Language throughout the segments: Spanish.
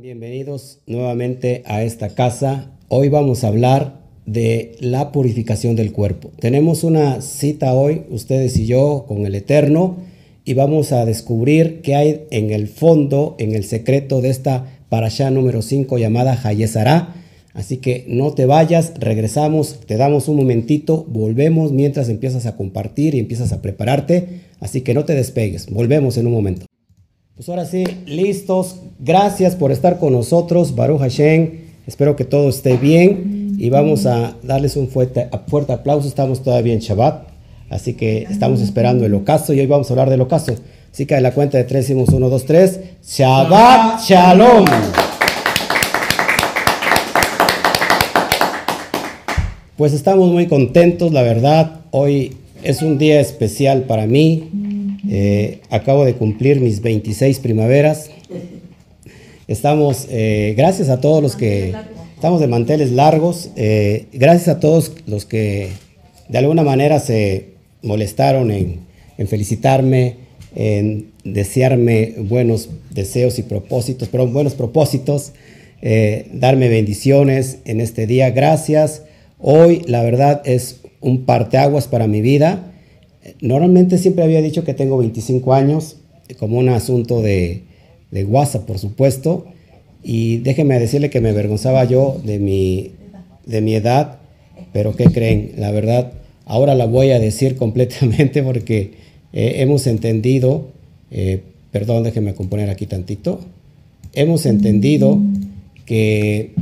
Bienvenidos nuevamente a esta casa. Hoy vamos a hablar de la purificación del cuerpo. Tenemos una cita hoy, ustedes y yo, con el Eterno, y vamos a descubrir qué hay en el fondo, en el secreto de esta parasha número 5 llamada Hayesara. Así que no te vayas, regresamos, te damos un momentito, volvemos mientras empiezas a compartir y empiezas a prepararte. Así que no te despegues, volvemos en un momento. Pues ahora sí, listos. Gracias por estar con nosotros, Baruch Hashem. Espero que todo esté bien y vamos a darles un fuerte, fuerte aplauso. Estamos todavía en Shabbat, así que estamos esperando el ocaso y hoy vamos a hablar del ocaso. Así que a la cuenta de tres decimos uno, dos, tres. Shabbat Shalom. Pues estamos muy contentos, la verdad. Hoy es un día especial para mí. Eh, acabo de cumplir mis 26 primaveras. Estamos, eh, gracias a todos los que estamos de manteles largos, eh, gracias a todos los que de alguna manera se molestaron en, felicitarme, en desearme buenos deseos y propósitos, pero buenos propósitos, darme bendiciones en este día. Gracias. Hoy, la verdad, es un parteaguas para mi vida. Normalmente siempre había dicho que tengo 25 años, como un asunto de, de WhatsApp, por supuesto. Y déjenme decirle que me avergonzaba yo de mi, de mi edad, pero ¿qué creen? La verdad, ahora la voy a decir completamente porque eh, hemos entendido, eh, perdón, déjenme componer aquí tantito, hemos entendido que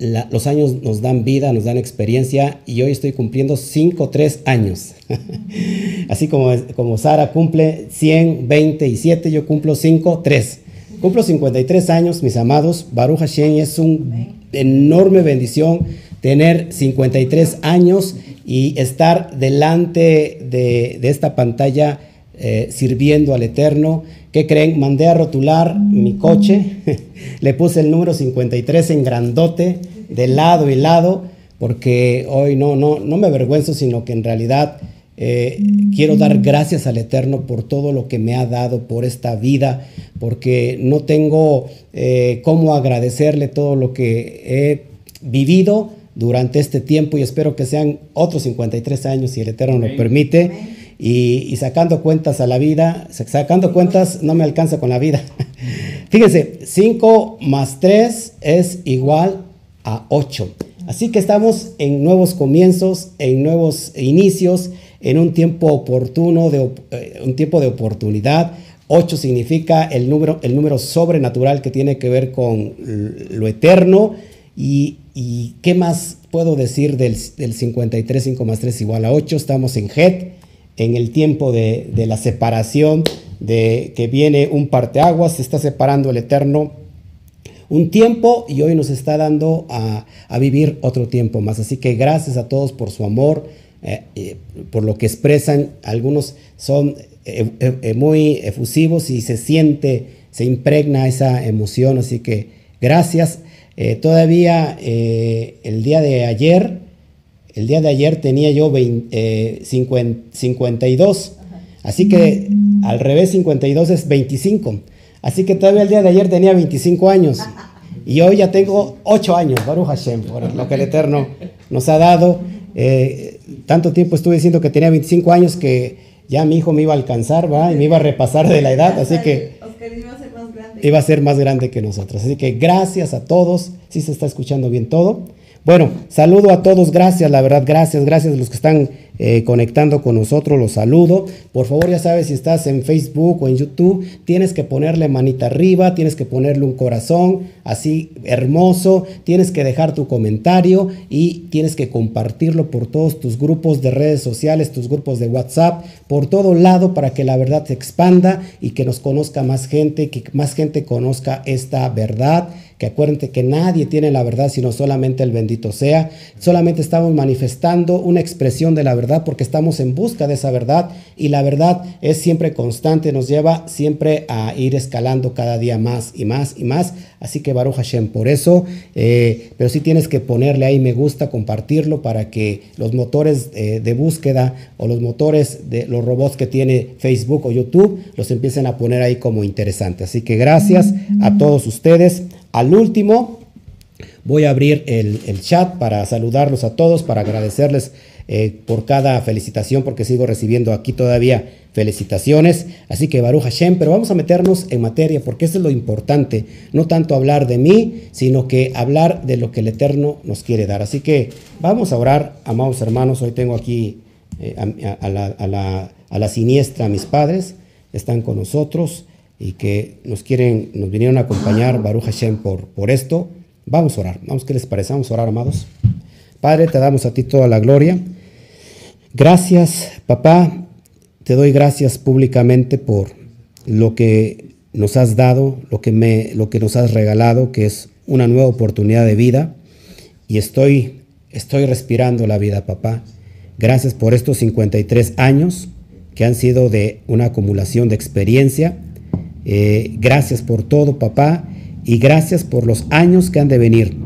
los años nos dan vida, nos dan experiencia y hoy estoy cumpliendo 5, 3 años. Así como, como Sara cumple 100, 20 y 7, yo cumplo 5, 3. Cumplo 53 años, mis amados. Baruch Hashem es una enorme bendición tener 53 años y estar delante de, esta pantalla eh, sirviendo al Eterno. ¿Qué creen? Mandé a rotular mi coche, le puse el número 53 en grandote, de lado y lado, porque hoy no, no, no me avergüenzo, sino que en realidad eh, quiero dar gracias al Eterno por todo lo que me ha dado, por esta vida, porque no tengo eh, cómo agradecerle todo lo que he vivido durante este tiempo y espero que sean otros 53 años si el Eterno lo permite y, sacando cuentas a la vida, sacando cuentas no me alcanza con la vida. Fíjense, 5 más 3 es igual a 8. Así que estamos en nuevos comienzos, en nuevos inicios, en un tiempo oportuno, de, eh, un tiempo de oportunidad. 8 significa el número, el número sobrenatural que tiene que ver con lo eterno. Y, qué más puedo decir del, del 53, 5 más 3 igual a 8? Estamos en Het en el tiempo de, la separación, de que viene un parteaguas, se está separando el Eterno un tiempo y hoy nos está dando a, vivir otro tiempo más. Así que gracias a todos por su amor, eh, eh, por lo que expresan. Algunos son eh, muy efusivos y se siente, se impregna esa emoción. Así que gracias. todavía el día de ayer el día de ayer tenía yo 52. Eh, Así que al revés 52 es 25. Así que todavía el día de ayer tenía 25 años. Y hoy ya tengo 8 años, Baruch Hashem, por lo que el Eterno nos ha dado. Eh, tanto tiempo estuve diciendo que tenía 25 años que ya mi hijo me iba a alcanzar, ¿va? Y me iba a repasar de la edad, así que iba a ser más grande que nosotros. Así que gracias a todos, si se está escuchando bien todo. Bueno, saludo a todos, gracias, la verdad, gracias, gracias a los que están eh, conectando con nosotros, los saludo. Por favor, ya sabes, si estás en Facebook o en YouTube, tienes que ponerle manita arriba, tienes que ponerle un corazón así hermoso, tienes que dejar tu comentario y tienes que compartirlo por todos tus grupos de redes sociales, tus grupos de WhatsApp, por todo lado para que la verdad se expanda y que nos conozca más gente, que más gente conozca esta verdad que acuérdense que nadie tiene la verdad sino solamente el bendito sea. Solamente estamos manifestando una expresión de la verdad porque estamos en busca de esa verdad y la verdad es siempre constante, nos lleva siempre a ir escalando cada día más y más y más. Así que Baruch Hashem, por eso, eh, pero sí tienes que ponerle ahí me gusta, compartirlo para que los motores eh, de búsqueda o los motores de los robots que tiene Facebook o YouTube los empiecen a poner ahí como interesante. Así que gracias a todos ustedes. al último voy a abrir el, el chat para saludarlos a todos, para agradecerles eh, por cada felicitación, porque sigo recibiendo aquí todavía felicitaciones. Así que Baruch Hashem, pero vamos a meternos en materia, porque eso es lo importante, no tanto hablar de mí, sino que hablar de lo que el Eterno nos quiere dar. Así que vamos a orar, amados hermanos, hoy tengo aquí eh, a, la, a, la, a la siniestra mis padres, están con nosotros y que nos quieren, nos vinieron a acompañar, Baruch Hashem, por, por esto. Vamos a orar, vamos, ¿qué les parece? Vamos a orar, amados. Padre, te damos a ti toda la gloria. Gracias, papá. Te doy gracias públicamente por lo que nos has dado, lo que, me, lo que nos has regalado, que es una nueva oportunidad de vida. Y estoy, estoy respirando la vida, papá. Gracias por estos 53 años que han sido de una acumulación de experiencia. Eh, gracias por todo, papá. Y gracias por los años que han de venir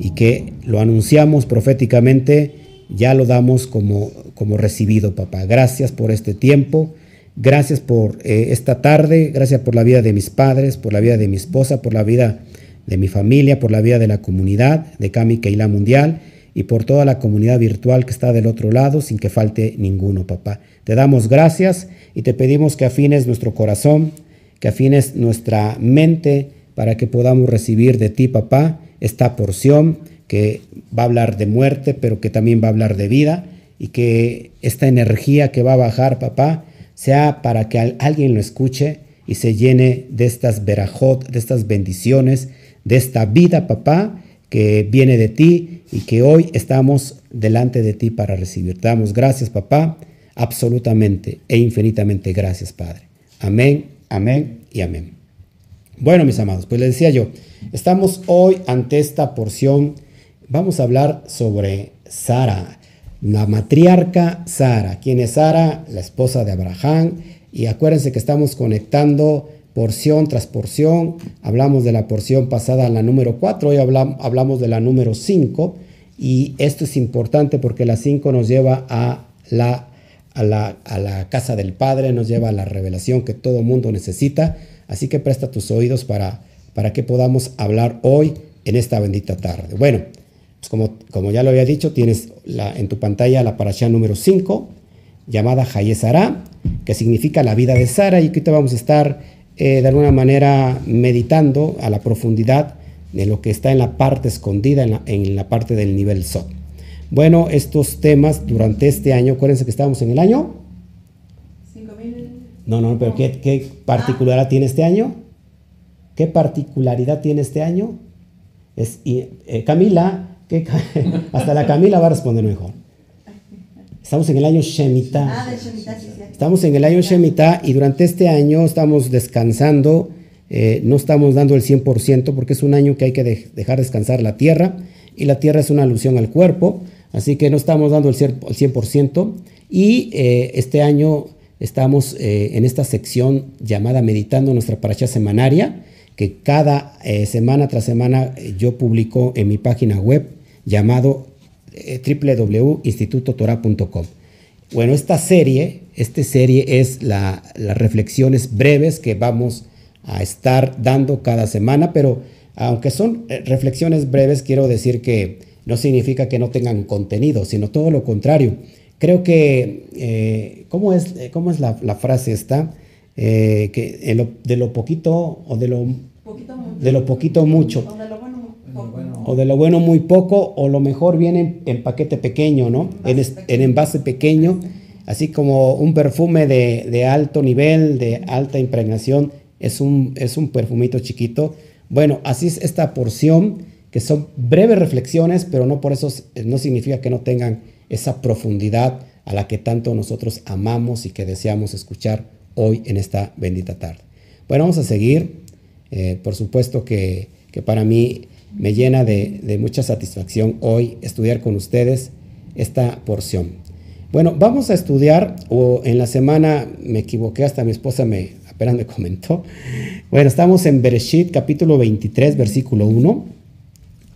y que lo anunciamos proféticamente, ya lo damos como como recibido, papá. Gracias por este tiempo, gracias por eh, esta tarde, gracias por la vida de mis padres, por la vida de mi esposa, por la vida de mi familia, por la vida de la comunidad de Kami Keila Mundial y por toda la comunidad virtual que está del otro lado, sin que falte ninguno, papá. Te damos gracias y te pedimos que afines nuestro corazón, que afines nuestra mente para que podamos recibir de ti, papá, esta porción que va a hablar de muerte, pero que también va a hablar de vida y que esta energía que va a bajar, papá, sea para que alguien lo escuche y se llene de estas verajot, de estas bendiciones, de esta vida, papá, que viene de ti y que hoy estamos delante de ti para recibir. Te damos gracias, papá, absolutamente e infinitamente gracias, Padre. Amén, amén y amén. Bueno, mis amados, pues les decía yo, estamos hoy ante esta porción, vamos a hablar sobre Sara, la matriarca Sara. ¿Quién es Sara? La esposa de Abraham. Y acuérdense que estamos conectando porción tras porción. Hablamos de la porción pasada, la número 4, hoy hablamos de la número 5. Y esto es importante porque la 5 nos lleva a la, a la, a la casa del Padre, nos lleva a la revelación que todo mundo necesita. Así que presta tus oídos para, para que podamos hablar hoy en esta bendita tarde. Bueno, pues como, como, ya lo había dicho, tienes la, en tu pantalla la parasha número 5, llamada Hayesara, que significa la vida de Sara, y que te vamos a estar eh, de alguna manera meditando a la profundidad de lo que está en la parte escondida, en la, en la parte del nivel Sot. Bueno, estos temas durante este año, acuérdense que estamos en el año. 5000. No, no, pero ¿qué, qué particularidad ah. tiene este año? ¿Qué particularidad tiene este año? Es, eh, Camila, hasta la Camila va a responder mejor. Estamos en el año Shemitah. Ah, estamos en el año Shemitah y durante este año estamos descansando. Eh, no estamos dando el 100% porque es un año que hay que dejar descansar la tierra y la tierra es una alusión al cuerpo, así que no estamos dando el 100%. Y eh, este año estamos eh, en esta sección llamada Meditando nuestra paracha semanaria, que cada semana tras semana yo publico en mi página web llamado eh, www.institutotorah.com. Bueno, esta serie, esta serie es las reflexiones breves que vamos a estar dando cada semana, pero aunque son eh, reflexiones breves, quiero decir que no significa que no tengan contenido, sino todo lo contrario. Creo que, eh, ¿cómo es, cómo es la, frase esta? que de lo poquito o de lo, de lo poquito mucho o de lo bueno muy poco, o lo mejor viene en, paquete pequeño, ¿no? En, en, envase pequeño, así como un perfume de, alto nivel, de alta impregnación, es un, es un perfumito chiquito. Bueno, así es esta porción, que son breves reflexiones, pero no por eso no significa que no tengan esa profundidad a la que tanto nosotros amamos y que deseamos escuchar hoy en esta bendita tarde. Bueno, vamos a seguir. Eh, por supuesto que, que para mí me llena de, mucha satisfacción hoy estudiar con ustedes esta porción. Bueno, vamos a estudiar, o en la semana me equivoqué, hasta mi esposa me apenas me comentó. Bueno, estamos en Bereshit capítulo 23, versículo 1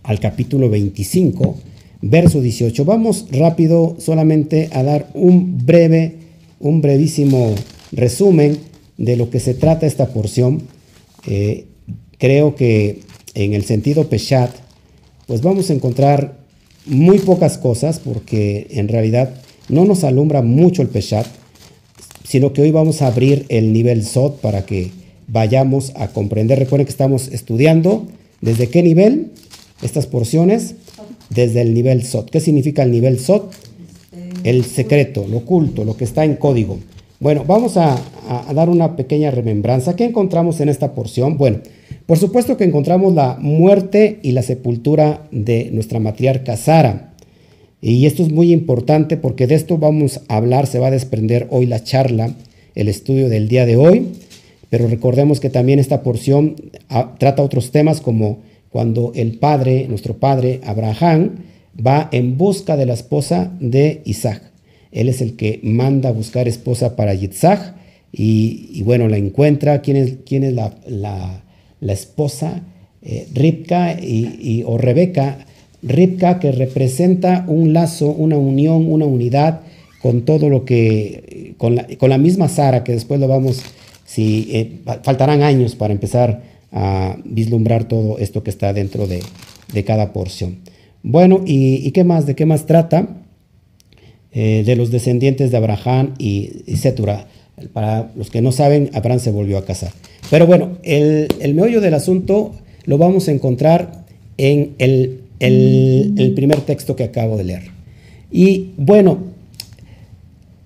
al capítulo 25, verso 18. Vamos rápido solamente a dar un breve, un brevísimo resumen de lo que se trata esta porción. Eh, creo que en el sentido Peshat, pues vamos a encontrar muy pocas cosas porque en realidad no nos alumbra mucho el Peshat, sino que hoy vamos a abrir el nivel SOT para que vayamos a comprender. Recuerden que estamos estudiando desde qué nivel estas porciones, desde el nivel SOT. ¿Qué significa el nivel SOT? El secreto, lo oculto, lo que está en código. Bueno, vamos a, dar una pequeña remembranza. ¿Qué encontramos en esta porción? Bueno, por supuesto que encontramos la muerte y la sepultura de nuestra matriarca Sara. Y esto es muy importante porque de esto vamos a hablar, se va a desprender hoy la charla, el estudio del día de hoy. Pero recordemos que también esta porción ah, trata otros temas como cuando el padre, nuestro padre Abraham, va en busca de la esposa de Isaac. Él es el que manda a buscar esposa para Yitzhak y, bueno, la encuentra. ¿Quién es, quién es la, la, esposa? Eh, Ripka y, o Rebeca. Ripka que representa un lazo, una unión, una unidad con todo lo que, con la, con la misma Sara, que después lo vamos, si eh, faltarán años para empezar a vislumbrar todo esto que está dentro de, de cada porción. Bueno, ¿y, qué más? ¿De qué más trata? Eh, de los descendientes de Abraham y, y Setura. Para los que no saben, Abraham se volvió a casar. Pero bueno, el, el meollo del asunto lo vamos a encontrar en el, el, primer texto que acabo de leer. Y bueno,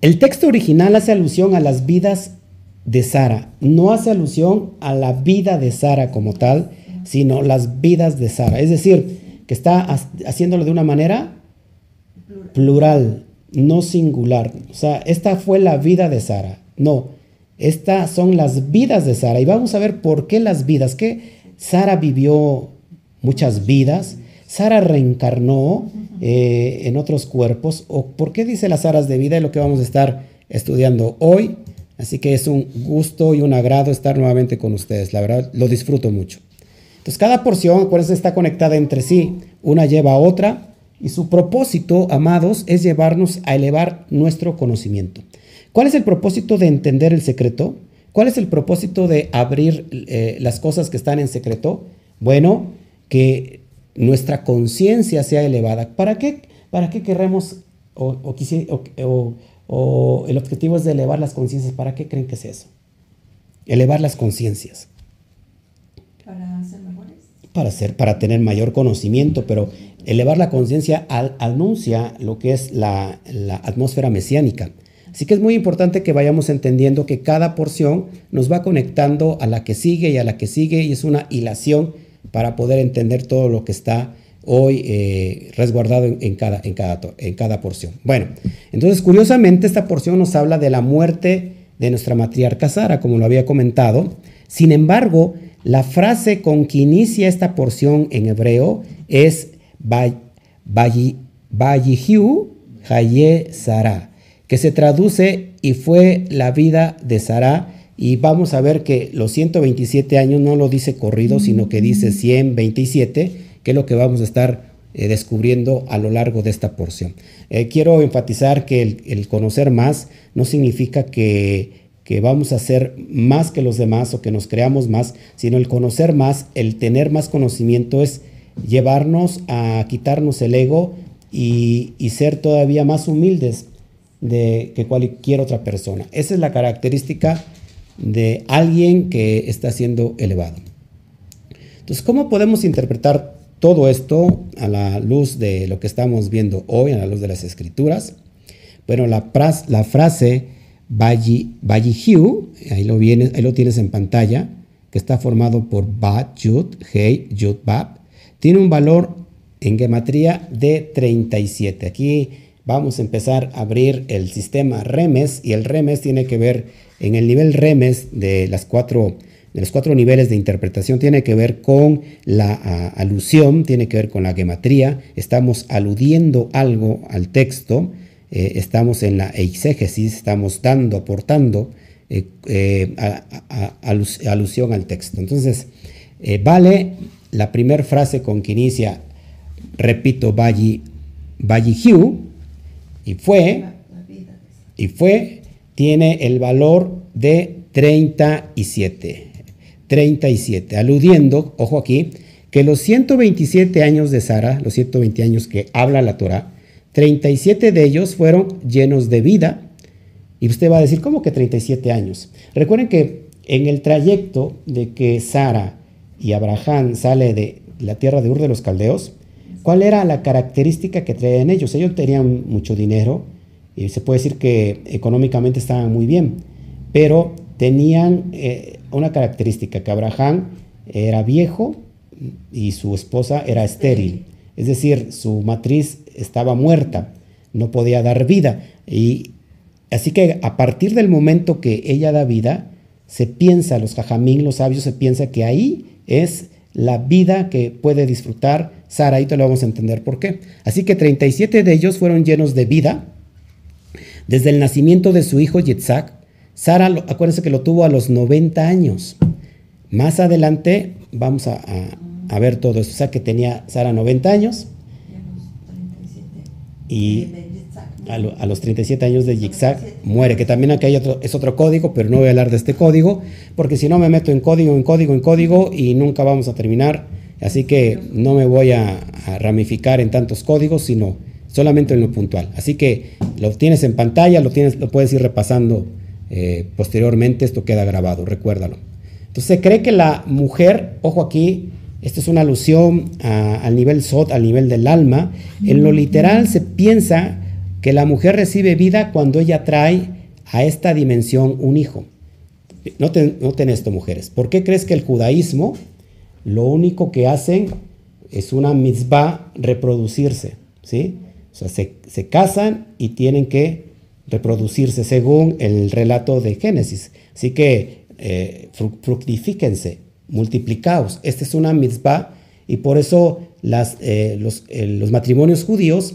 el texto original hace alusión a las vidas de Sara, no hace alusión a la vida de Sara como tal, sino las vidas de Sara. Es decir, que está haciéndolo de una manera plural, no singular. O sea, esta fue la vida de Sara. No, estas son las vidas de Sara. Y vamos a ver por qué las vidas. Que Sara vivió muchas vidas. Sara reencarnó eh, en otros cuerpos. ¿O por qué dice las aras de vida? Es lo que vamos a estar estudiando hoy. Así que es un gusto y un agrado estar nuevamente con ustedes. La verdad, lo disfruto mucho. Entonces, cada porción, por eso está conectada entre sí. Una lleva a otra. Y su propósito, amados, es llevarnos a elevar nuestro conocimiento. ¿Cuál es el propósito de entender el secreto? ¿Cuál es el propósito de abrir eh, las cosas que están en secreto? Bueno, que nuestra conciencia sea elevada. ¿Para qué, para qué queremos o, el objetivo es elevar las conciencias? ¿Para qué creen que es eso? Elevar las conciencias. Para. Para, ser, para tener mayor conocimiento, pero elevar la conciencia anuncia lo que es la, la atmósfera mesiánica. Así que es muy importante que vayamos entendiendo que cada porción nos va conectando a la que sigue y a la que sigue y es una hilación para poder entender todo lo que está hoy eh, resguardado en, cada, en, cada, en cada porción. Bueno, entonces curiosamente esta porción nos habla de la muerte de nuestra matriarca Sara, como lo había comentado. Sin embargo, la frase con que inicia esta porción en hebreo es Bayihu Haye Sara que se traduce y fue la vida de Sara. Y vamos a ver que los 127 años no lo dice corrido, sino que dice 127, que es lo que vamos a estar eh, descubriendo a lo largo de esta porción. Eh, quiero enfatizar que el, conocer más no significa que, que vamos a ser más que los demás o que nos creamos más, sino el conocer más, el tener más conocimiento es llevarnos a quitarnos el ego y, ser todavía más humildes de que cualquier otra persona. Esa es la característica de alguien que está siendo elevado. Entonces, ¿cómo podemos interpretar todo esto a la luz de lo que estamos viendo hoy, a la luz de las escrituras? Bueno, la frase Bayihiu, ahí lo, vienes, ahí lo tienes en pantalla, que está formado por Ba, Yud, Hei, Yud, Bab, tiene un valor en gematría de 37. Aquí vamos a empezar a abrir el sistema REMES y el REMES tiene que ver en el nivel REMES de las cuatro de los cuatro niveles de interpretación tiene que ver con la alusión, tiene que ver con la gematría, estamos aludiendo algo al texto, eh, estamos en la exégesis, estamos dando, aportando eh, eh, alusión al texto. Entonces, vale la primera frase con que inicia, repito, Bayi, Bayi y fue, y fue, tiene el valor de 37. 37, aludiendo, ojo aquí, que los 127 años de Sara, los 120 años que habla la Torah, 37 de ellos fueron llenos de vida. Y usted va a decir, ¿cómo que 37 años? Recuerden que en el trayecto de que Sara y Abraham sale de la tierra de Ur de los Caldeos, ¿cuál era la característica que traían ellos? Ellos tenían mucho dinero y se puede decir que económicamente estaban muy bien, pero tenían eh, una característica, que Abraham era viejo y su esposa era estéril, es decir, su matriz estaba muerta, no podía dar vida. Y así que a partir del momento que ella da vida, se piensa, los jajamín, los sabios, se piensa que ahí es la vida que puede disfrutar Sara, y te lo vamos a entender por qué. Así que 37 de ellos fueron llenos de vida. Desde el nacimiento de su hijo Yitzhak, Sara, acuérdense que lo tuvo a los 90 años. Más adelante vamos a ver todo eso. O sea que tenía Sara 90 años. Y a, los 37 años de Yitzhak muere, que también aquí hay otro, es otro código, pero no voy a hablar de este código, porque si no me meto en código, en código, en código y nunca vamos a terminar. Así que no me voy a, ramificar en tantos códigos, sino solamente en lo puntual. Así que lo tienes en pantalla, lo, tienes, lo puedes ir repasando eh, posteriormente, esto queda grabado, recuérdalo. Entonces se cree que la mujer, ojo aquí, esto es una alusión al nivel Sot, al nivel del alma. En lo literal se piensa que la mujer recibe vida cuando ella trae a esta dimensión un hijo. Noten, noten esto, mujeres. ¿Por qué crees que el judaísmo lo único que hacen es una mitzvah reproducirse? ¿sí? O sea, se, casan y tienen que reproducirse según el relato de Génesis. Así que eh, fructifíquense, multiplicados. Esta es una mitzvah y por eso eh, los, eh, los, matrimonios judíos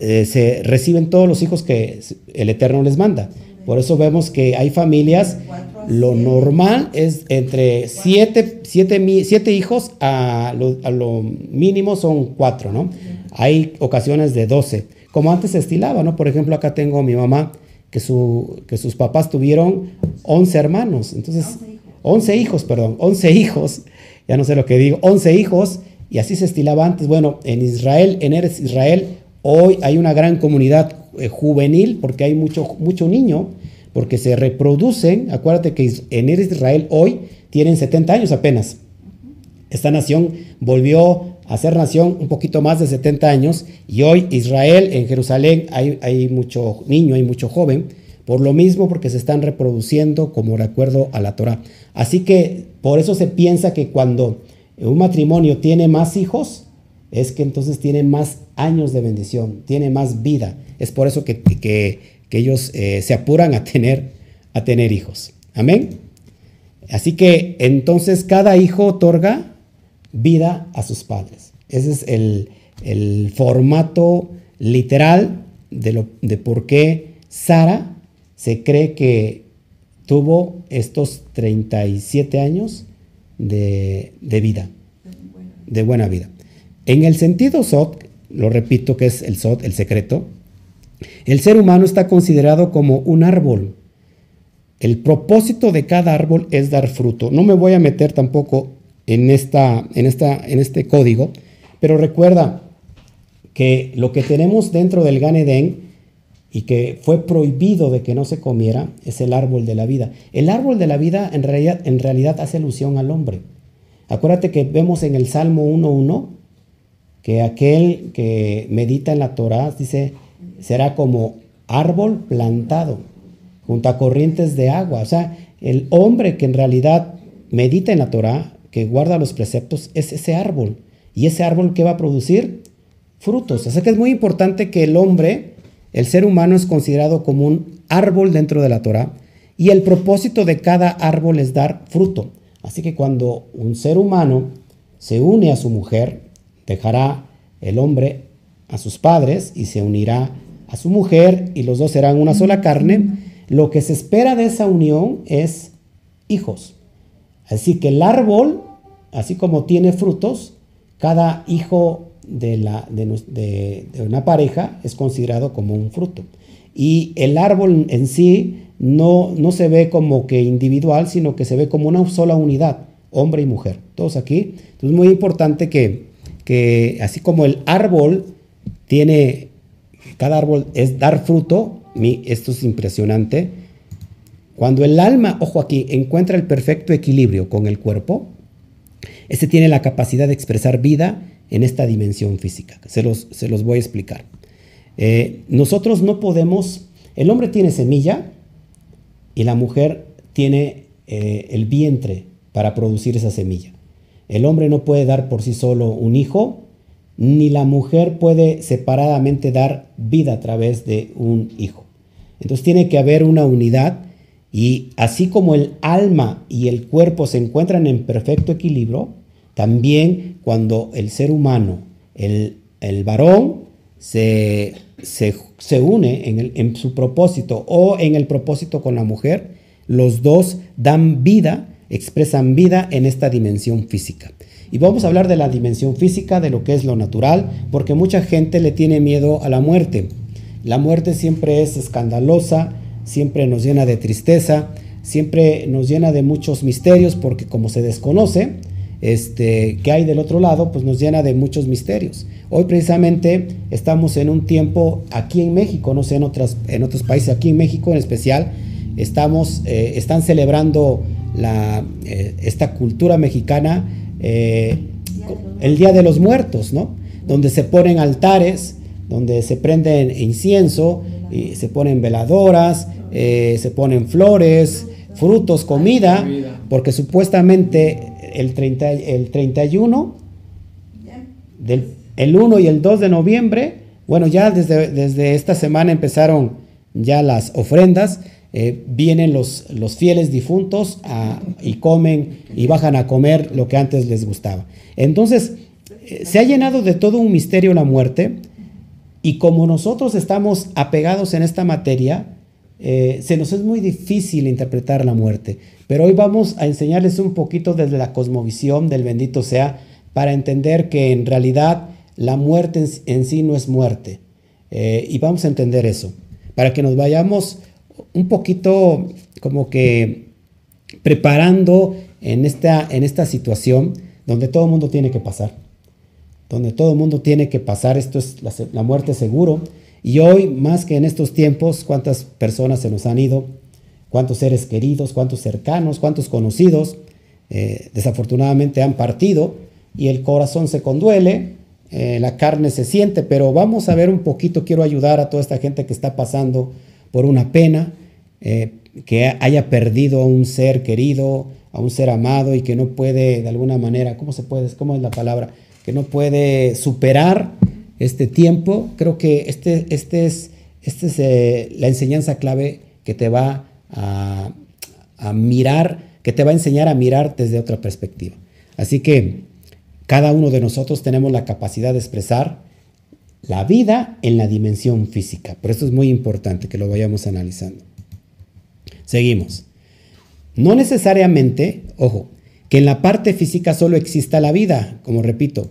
eh, se reciben todos los hijos que el Eterno les manda. Por eso vemos que hay familias, lo normal es entre siete, siete, siete hijos, a lo, mínimo son cuatro, ¿no? Hay ocasiones de doce, como antes se estilaba, ¿no? Por ejemplo, acá tengo a mi mamá, que, que sus papás tuvieron once hermanos, entonces 11 hijos, perdón, 11 hijos, ya no sé lo que digo, 11 hijos, y así se estilaba antes. Bueno, en Israel, en Eres Israel, hoy hay una gran comunidad eh, juvenil porque hay mucho, mucho niño, porque se reproducen. Acuérdate que en Eres Israel hoy tienen 70 años apenas. Esta nación volvió a ser nación un poquito más de 70 años y hoy Israel, en Jerusalén, hay, hay mucho niño, hay mucho joven por lo mismo, porque se están reproduciendo como recuerdo a la Torah. Así que por eso se piensa que cuando un matrimonio tiene más hijos, es que entonces tiene más años de bendición, tiene más vida. Es por eso que, ellos eh, se apuran a tener, a tener hijos. Amén. Así que entonces cada hijo otorga vida a sus padres. Ese es el, formato literal de, lo, de por qué Sara se cree que tuvo estos 37 años de, vida, de buena vida. En el sentido SOT, lo repito que es el SOT, el secreto, el ser humano está considerado como un árbol. El propósito de cada árbol es dar fruto. No me voy a meter tampoco en, esta, en, esta, en este código, pero recuerda que lo que tenemos dentro del Gan y que fue prohibido de que no se comiera es el árbol de la vida. El árbol de la vida en realidad, hace alusión al hombre. Acuérdate que vemos en el Salmo 1.1 que aquel que medita en la Torah dice será como árbol plantado junto a corrientes de agua. O sea, el hombre que en realidad medita en la Torah, que guarda los preceptos, es ese árbol. Y ese árbol que va a producir frutos. O sea que es muy importante que el hombre el ser humano es considerado como un árbol dentro de la Torah y el propósito de cada árbol es dar fruto. Así que cuando un ser humano se une a su mujer, dejará el hombre a sus padres y se unirá a su mujer y los dos serán una sola carne. Lo que se espera de esa unión es hijos. Así que el árbol, así como tiene frutos, cada hijo de, la, de, una pareja es considerado como un fruto. Y el árbol en sí no, no se ve como que individual, sino que se ve como una sola unidad. hombre y mujer, todos aquí. Entonces es muy importante que, que así como el árbol tiene, cada árbol es dar fruto, esto es impresionante, cuando el alma, ojo aquí, encuentra el perfecto equilibrio con el cuerpo, este tiene la capacidad de expresar vida en esta dimensión física. Se los, se los voy a explicar. Eh, nosotros no podemos, el hombre tiene semilla y la mujer tiene eh, el vientre para producir esa semilla. El hombre no puede dar por sí solo un hijo, ni la mujer puede separadamente dar vida a través de un hijo. Entonces tiene que haber una unidad y así como el alma y el cuerpo se encuentran en perfecto equilibrio, también cuando el ser humano, el, varón, se, se, une en, en su propósito o en el propósito con la mujer, los dos dan vida, expresan vida en esta dimensión física. Y vamos a hablar de la dimensión física, de lo que es lo natural, porque mucha gente le tiene miedo a la muerte. La muerte siempre es escandalosa, siempre nos llena de tristeza, siempre nos llena de muchos misterios, porque como se desconoce, este, que hay del otro lado, pues nos llena de muchos misterios. Hoy precisamente estamos en un tiempo aquí en México, no sé en, otras, en otros países, aquí en México en especial, estamos, eh, están celebrando la, eh, esta cultura mexicana eh, el Día de los Muertos, ¿no? Donde se ponen altares, donde se prenden incienso, y se ponen veladoras, se ponen flores, frutos, comida, porque supuestamente el, 30, el 31, del, el 1 y el 2 de noviembre, bueno, ya desde, desde esta semana empezaron ya las ofrendas, eh, vienen los, los, fieles difuntos y comen y bajan a comer lo que antes les gustaba. Entonces, eh, se ha llenado de todo un misterio la muerte. Y como nosotros estamos apegados en esta materia, eh, se nos es muy difícil interpretar la muerte. Pero hoy vamos a enseñarles un poquito desde la cosmovisión del bendito sea para entender que en realidad la muerte en, sí no es muerte. y vamos a entender eso, para que nos vayamos un poquito como que preparando en esta, en esta situación donde todo el mundo tiene que pasar, donde todo el mundo tiene que pasar, esto es la, muerte seguro. Y hoy, más que en estos tiempos, cuántas personas se nos han ido, cuántos seres queridos, cuántos cercanos, cuántos conocidos, eh, desafortunadamente han partido y el corazón se conduele, eh, la carne se siente, pero vamos a ver un poquito, quiero ayudar a toda esta gente que está pasando por una pena, eh, que haya perdido a un ser querido, a un ser amado y que no puede de alguna manera, ¿cómo se puede? ¿Cómo es la palabra? Que no puede superar este tiempo. Creo que este, este es, este es eh, la enseñanza clave que te va a, a mirar, que te va a enseñar a mirar desde otra perspectiva. Así que cada uno de nosotros tenemos la capacidad de expresar la vida en la dimensión física. Por eso es muy importante que lo vayamos analizando. Seguimos. No necesariamente, ojo, que en la parte física solo exista la vida, como repito.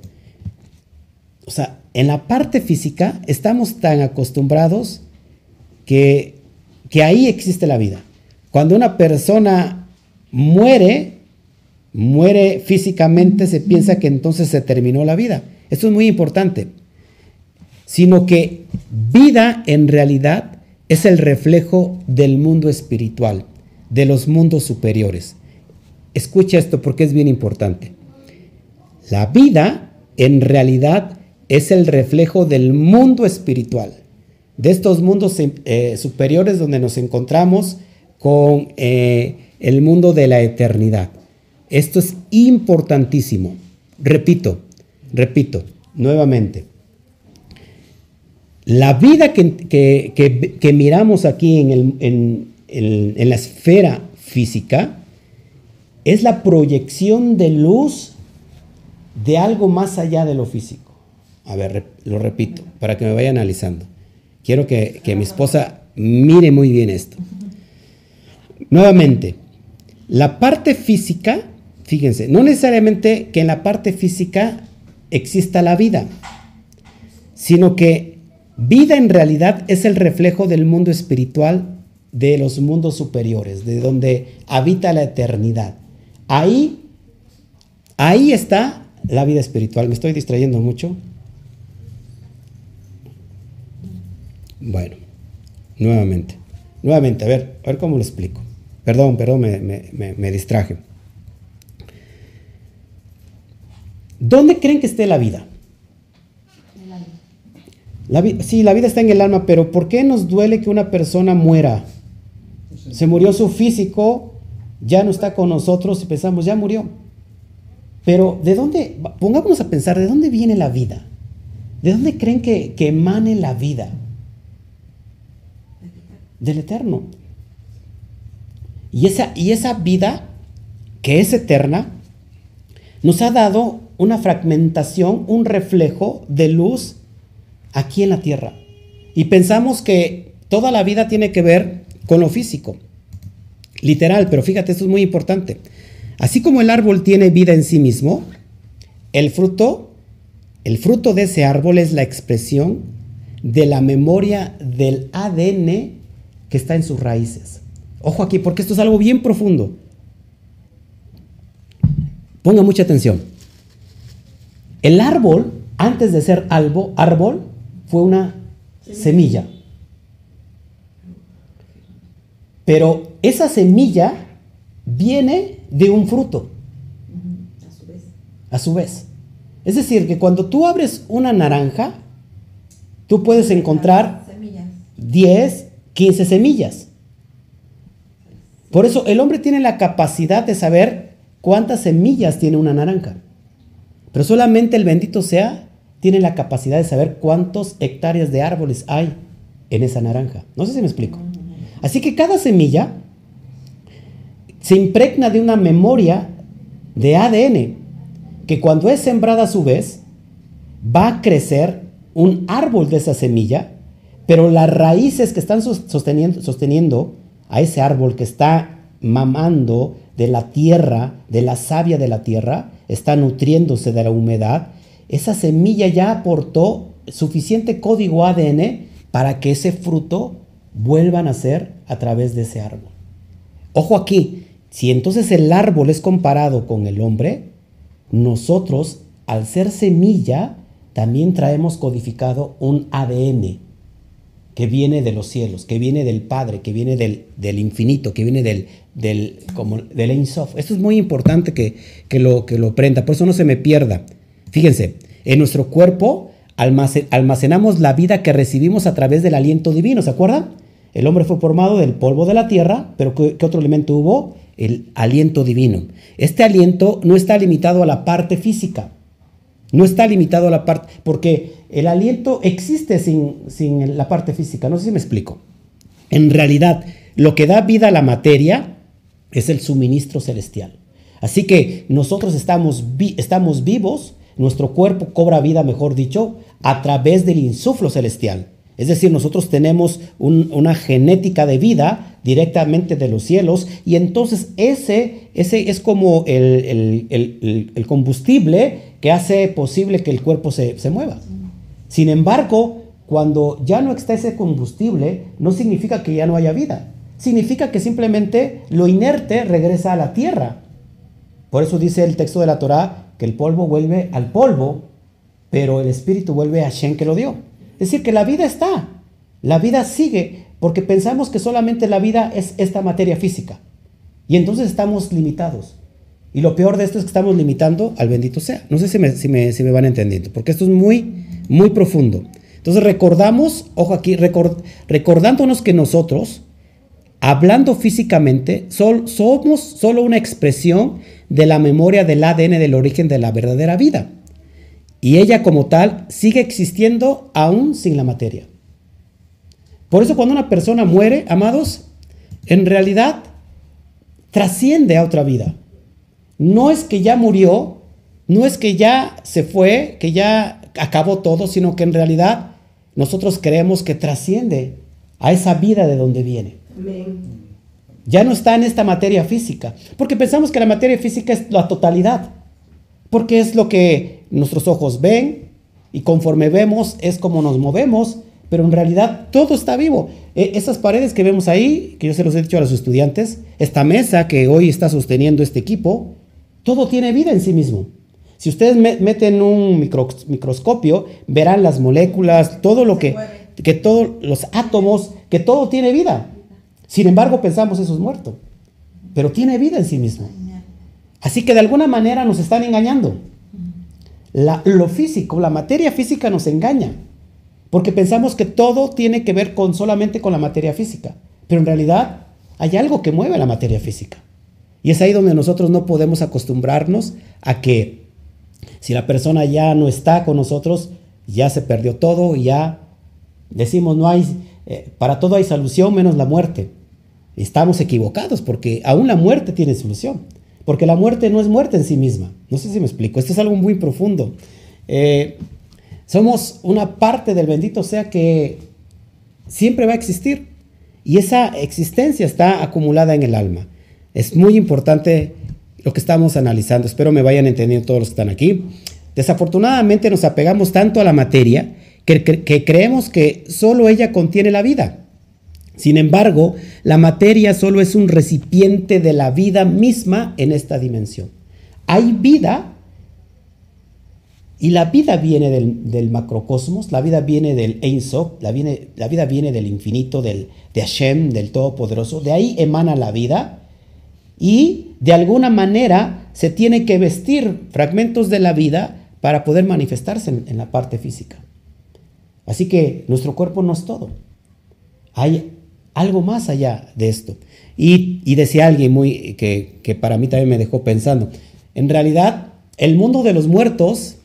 O sea, en la parte física estamos tan acostumbrados que, que ahí existe la vida. Cuando una persona muere, muere físicamente, se piensa que entonces se terminó la vida. Esto es muy importante sino que vida en realidad es el reflejo del mundo espiritual, de los mundos superiores. Escucha esto porque es bien importante. La vida en realidad es el reflejo del mundo espiritual, de estos mundos eh, superiores donde nos encontramos con eh, el mundo de la eternidad. Esto es importantísimo. Repito, repito, nuevamente. La vida que, miramos aquí en, la esfera física es la proyección de luz de algo más allá de lo físico. A ver, lo repito, para que me vaya analizando. Quiero que, que mi esposa mire muy bien esto. Nuevamente, la parte física, fíjense, no necesariamente que en la parte física exista la vida, sino que Vida en realidad es el reflejo del mundo espiritual de los mundos superiores, de donde habita la eternidad. Ahí Ahí está la vida espiritual. Me estoy distrayendo mucho. Bueno, nuevamente. Nuevamente, a ver, a ver cómo lo explico. Perdón, perdón, me, me, distraje. ¿Dónde creen que esté la vida? La sí, la vida está en el alma, pero ¿por qué nos duele que una persona muera? Se murió su físico, ya no está con nosotros y pensamos, ya murió. Pero ¿de dónde, pongámonos a pensar, ¿de dónde viene la vida? ¿De dónde creen que, que emane la vida? Del eterno. Y esa, y esa vida que es eterna nos ha dado una fragmentación, un reflejo de luz aquí en la tierra. Y pensamos que toda la vida tiene que ver con lo físico. Literal, pero fíjate, esto es muy importante. Así como el árbol tiene vida en sí mismo, el fruto, el fruto de ese árbol es la expresión de la memoria del ADN que está en sus raíces. Ojo aquí, porque esto es algo bien profundo. Ponga mucha atención. El árbol, antes de ser árbol, fue una semilla. Pero esa semilla viene de un fruto. A su vez. A su vez. Es decir, que cuando tú abres una naranja, tú puedes encontrar 10, 15 semillas. Por eso el hombre tiene la capacidad de saber cuántas semillas tiene una naranja. Pero solamente el bendito sea tiene la capacidad de saber cuántos hectáreas de árboles hay en esa naranja. No sé si me explico. Así que cada semilla se impregna de una memoria de ADN que cuando es sembrada a su vez va a crecer un árbol de esa semilla, pero las raíces que están sosteniendo, a ese árbol que está mamando de la tierra, de la savia de la tierra, está nutriéndose de la humedad, esa semilla ya aportó suficiente código ADN para que ese fruto vuelva a nacer a través de ese árbol. Ojo aquí, si entonces el árbol es comparado con el hombre, nosotros, al ser semilla, también traemos codificado un ADN que viene de los cielos, que viene del Padre, que viene del, del infinito, que viene del, del, como, del Esto es muy importante que, que, lo, que lo prenda, por eso no se me pierda. Fíjense, en nuestro cuerpo almacenamos la vida que recibimos a través del aliento divino, ¿se acuerdan? El hombre fue formado del polvo de la tierra, pero ¿qué, otro elemento hubo? El aliento divino. Este aliento no está limitado a la parte física, no está limitado a la parte, porque el aliento existe sin, sin la parte física, no sé si me explico. En realidad, lo que da vida a la materia es el suministro celestial. Así que nosotros estamos, estamos vivos, nuestro cuerpo cobra vida, mejor dicho, a través del insuflo celestial. Es decir, nosotros tenemos una genética de vida directamente de los cielos y entonces ese, ese es como el, combustible que hace posible que el cuerpo se, se mueva. Sin embargo, cuando ya no está ese combustible, no significa que ya no haya vida. Significa que simplemente lo inerte regresa a la tierra. Por eso dice el texto de la Torá que el polvo vuelve al polvo, pero el espíritu vuelve a Shen que lo dio. Es decir, que la vida está, la vida sigue, porque pensamos que solamente la vida es esta materia física. Y entonces estamos limitados. Y lo peor de esto es que estamos limitando al bendito sea. No sé si me, si me, van entendiendo, porque esto es muy, muy profundo. Entonces recordamos, ojo aquí, recordándonos que nosotros, hablando físicamente, somos solo una expresión de la memoria del ADN del origen de la verdadera vida. Y ella como tal sigue existiendo aún sin la materia. Por eso cuando una persona muere, amados, en realidad trasciende a otra vida. No es que ya murió, no es que ya se fue, que ya acabó todo, sino que en realidad nosotros creemos que trasciende a esa vida de donde viene. Ya no está en esta materia física, porque pensamos que la materia física es la totalidad, porque es lo que nuestros ojos ven y conforme vemos es como nos movemos, pero en realidad todo está vivo. E, esas paredes que vemos ahí, que yo se los he dicho a los estudiantes, esta mesa que hoy está sosteniendo este equipo, Todo tiene vida en sí mismo. Si ustedes meten un microscopio, verán las moléculas, todo lo que, que todos los átomos, que todo tiene vida. Sin embargo, pensamos eso es muerto, pero tiene vida en sí mismo. Así que de alguna manera nos están engañando. lo físico, la materia física nos engaña, porque pensamos que todo tiene que ver con solamente con la materia física, pero en realidad hay algo que mueve la materia física. Y es ahí donde nosotros no podemos acostumbrarnos a que si la persona ya no está con nosotros, ya se perdió todo ya decimos no hay, eh, para todo hay solución menos la muerte. Estamos equivocados porque aún la muerte tiene solución. Porque la muerte no es muerte en sí misma. No sé si me explico. Esto es algo muy profundo. Eh, somos una parte del bendito sea que siempre va a existir. Y esa existencia está acumulada en el alma. Es muy importante lo que estamos analizando. Espero me vayan entendiendo todos los que están aquí. Desafortunadamente nos apegamos tanto a la materia que, creemos que solo ella contiene la vida. Sin embargo, la materia solo es un recipiente de la vida misma en esta dimensión. Hay vida y la vida viene del, macrocosmos, la vida viene del Ein Sof, la, la, vida viene del infinito, del, de Hashem, del Todopoderoso. De ahí emana la vida y de alguna manera se tiene que vestir fragmentos de la vida para poder manifestarse en la parte física. Así que nuestro cuerpo no es todo. Hay algo más allá de esto. Y, decía alguien muy, que, que, para mí también me dejó pensando, en realidad el mundo de los muertos,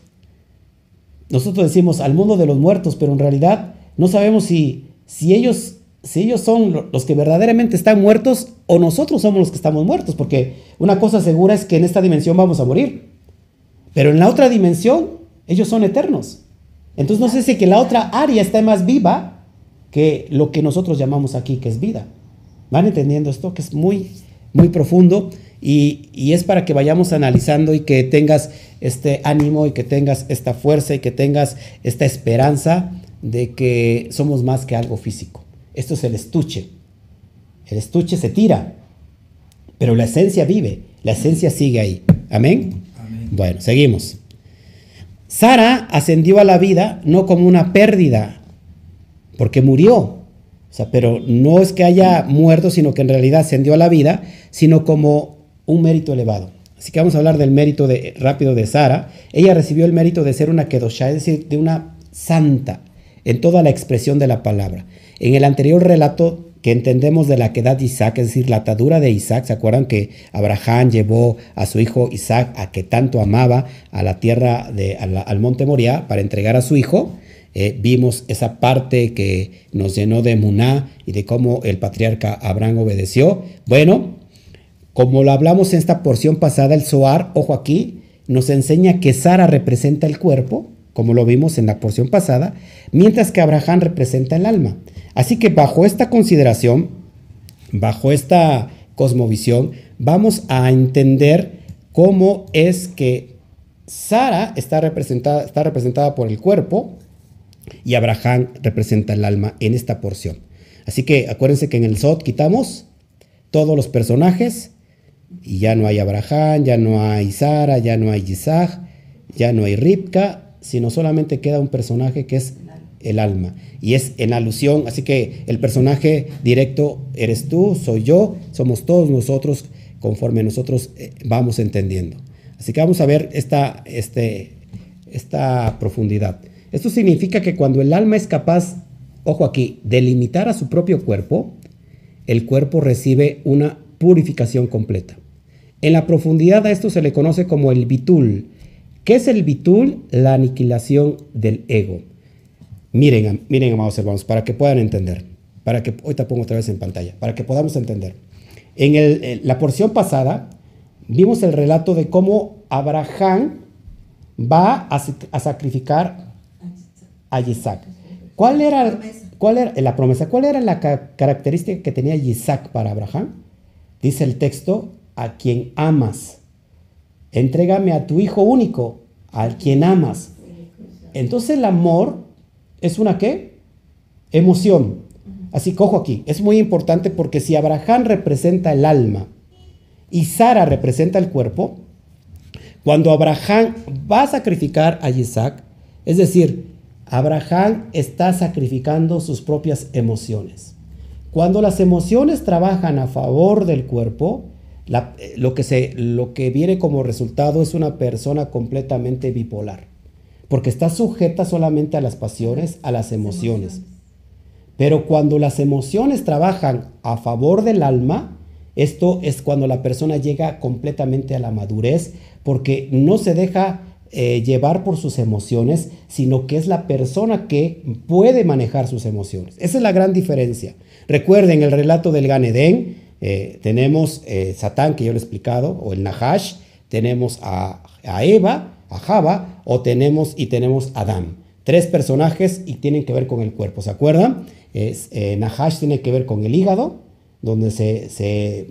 nosotros decimos al mundo de los muertos, pero en realidad no sabemos si, si, ellos, si ellos son los que verdaderamente están muertos o nosotros somos los que estamos muertos, porque una cosa segura es que en esta dimensión vamos a morir, pero en la otra dimensión ellos son eternos. Entonces no sé si que la otra área está más viva que lo que nosotros llamamos aquí que es vida. ¿Van entendiendo esto? Que es muy, muy profundo y, y, es para que vayamos analizando y que tengas este ánimo y que tengas esta fuerza y que tengas esta esperanza de que somos más que algo físico. Esto es el estuche. El estuche se tira, pero la esencia vive, la esencia sigue ahí. Amén. Amén. Bueno, seguimos. Sara ascendió a la vida no como una pérdida, porque murió. O sea, pero no es que haya muerto, sino que en realidad ascendió a la vida, sino como un mérito elevado. Así que vamos a hablar del mérito de, rápido de Sara. Ella recibió el mérito de ser una Kedoshá, es decir, de una santa, en toda la expresión de la palabra. En el anterior relato que entendemos de la quedad de Isaac, es decir, la atadura de Isaac, ¿se acuerdan que Abraham llevó a su hijo Isaac, a que tanto amaba, a la tierra, de, al monte Moriah, para entregar a su hijo? Eh, vimos esa parte que nos llenó de Muná y de cómo el patriarca Abraham obedeció. Bueno, como lo hablamos en esta porción pasada, el Zoar, ojo aquí, nos enseña que Sara representa el cuerpo, como lo vimos en la porción pasada, mientras que Abraham representa el alma. Así que bajo esta consideración, bajo esta cosmovisión, vamos a entender cómo es que Sara está representada, está representada por el cuerpo, y Abraham representa el alma en esta porción. Así que acuérdense que en el Sot quitamos todos los personajes y ya no hay Abraham, ya no hay Sara, ya no hay Isaac, ya no hay Ripka, sino solamente queda un personaje que es el alma. Y es en alusión, así que el personaje directo eres tú, soy yo, somos todos nosotros conforme nosotros eh, vamos entendiendo. Así que vamos a ver esta, este, esta profundidad. Esto significa que cuando el alma es capaz, ojo aquí, de limitar a su propio cuerpo, el cuerpo recibe una purificación completa. En la profundidad a esto se le conoce como el bitul. ¿Qué es el bitul? La aniquilación del ego. Miren, miren, amados hermanos, para que puedan entender, para que hoy te pongo otra vez en pantalla, para que podamos entender. En la porción pasada vimos el relato de cómo Abraham va a sacrificar a Isaac. ¿Cuál era, cuál era la promesa? ¿Cuál era la característica que tenía Isaac para Abraham? Dice el texto, a quien amas. Entrégame a tu hijo único, al quien amas. Entonces el amor es una qué? Emoción. Así cojo aquí, es muy importante porque si Abraham representa el alma y Sara representa el cuerpo, Cuando Abraham va a sacrificar a Isaac, es decir, Abraham está sacrificando sus propias emociones. Cuando las emociones trabajan a favor del cuerpo, lo, que se, lo que viene como resultado es una persona completamente bipolar, porque está sujeta solamente a las pasiones, a las emociones. Pero cuando las emociones trabajan a favor del alma, esto es cuando la persona llega completamente a la madurez, porque no se deja eh, llevar por sus emociones, sino que es la persona que puede manejar sus emociones. Esa es la gran diferencia. Recuerden el relato del Ganedén, eh, tenemos eh, Satán, que yo le he explicado, o el Nahash, tenemos a, Eva, a Java, o tenemos y tenemos Adán. Tres personajes y tienen que ver con el cuerpo, ¿se acuerdan? Es, Nahash tiene que ver con el hígado, donde se,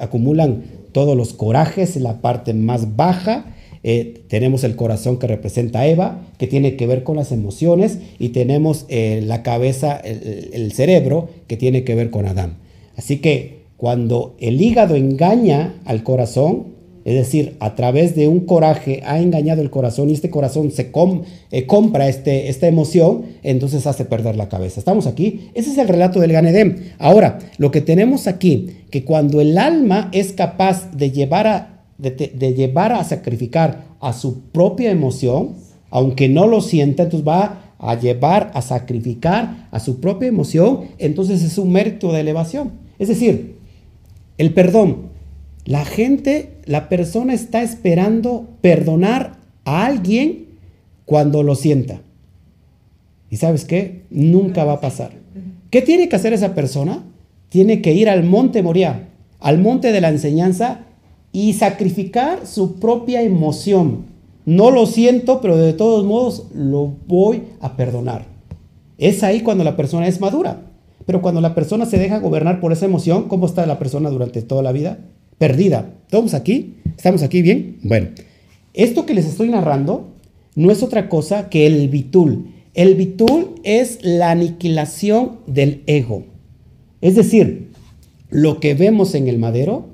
acumulan todos los corajes, la parte más baja, eh, tenemos el corazón que representa a Eva, que tiene que ver con las emociones, y tenemos eh, la cabeza, el, cerebro, que tiene que ver con Adán. Así que cuando el hígado engaña al corazón, es decir, a través de un coraje ha engañado el corazón y este corazón se eh, compra este, esta emoción, entonces hace perder la cabeza. ¿Estamos aquí? Ese es el relato del Ganedem. Ahora, lo que tenemos aquí, que cuando el alma es capaz de llevar a, de, llevar a sacrificar a su propia emoción, aunque no lo sienta, entonces va a llevar a sacrificar a su propia emoción, entonces es un mérito de elevación. Es decir, el perdón. La gente, la persona está esperando perdonar a alguien cuando lo sienta. ¿Y sabes qué? Nunca va a pasar. ¿Qué tiene que hacer esa persona? Tiene que ir al monte Moria, al monte de la enseñanza y sacrificar su propia emoción. No lo siento, pero de todos modos lo voy a perdonar. Es ahí cuando la persona es madura. Pero cuando la persona se deja gobernar por esa emoción, ¿cómo está la persona durante toda la vida? Perdida. ¿Estamos aquí? ¿Estamos aquí bien? Bueno, esto que les estoy narrando no es otra cosa que el bitul. El bitul es la aniquilación del ego. Es decir, lo que vemos en el madero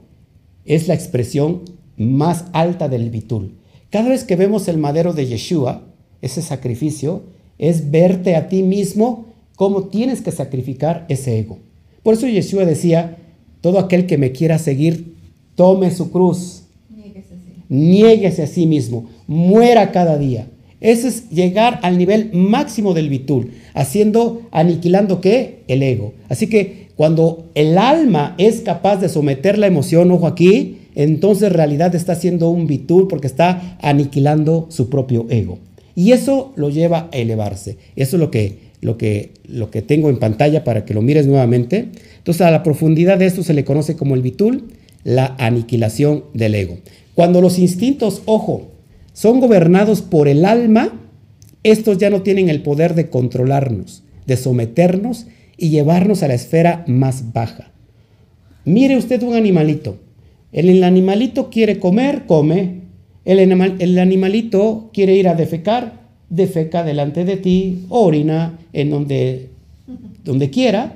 es la expresión más alta del bitul. Cada vez que vemos el madero de Yeshua, ese sacrificio, es verte a ti mismo cómo tienes que sacrificar ese ego. Por eso Yeshua decía, todo aquel que me quiera seguir, tome su cruz, niéguese a sí mismo, muera cada día. Ese es llegar al nivel máximo del bitul, haciendo, aniquilando qué? El ego. Así que cuando el alma es capaz de someter la emoción, ojo aquí, entonces en realidad está haciendo un bitul porque está aniquilando su propio ego. Y eso lo lleva a elevarse. Eso es lo que, lo que, lo que tengo en pantalla para que lo mires nuevamente. Entonces a la profundidad de esto se le conoce como el bitul, la aniquilación del ego. Cuando los instintos, ojo, son gobernados por el alma, estos ya no tienen el poder de controlarnos, de someternos y llevarnos a la esfera más baja. Mire usted un animalito. El, animalito quiere comer, come. El, el, animalito quiere ir a defecar, defeca delante de ti, orina en donde, donde quiera.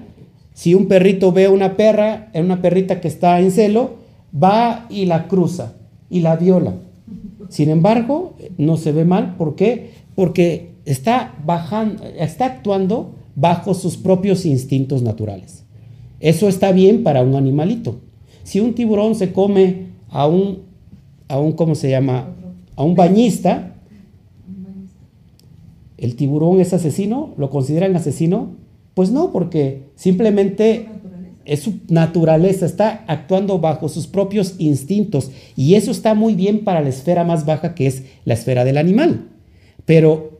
Si un perrito ve a una perra, una perrita que está en celo, va y la cruza y la viola. Sin embargo, no se ve mal. ¿Por qué? Porque está bajando, está actuando bajo sus propios instintos naturales. Eso está bien para un animalito. Si un tiburón se come a un, a un ¿cómo se llama? A un bañista, ¿el tiburón es asesino? ¿Lo consideran asesino? Pues no, porque simplemente es su naturaleza, está actuando bajo sus propios instintos y eso está muy bien para la esfera más baja que es la esfera del animal. Pero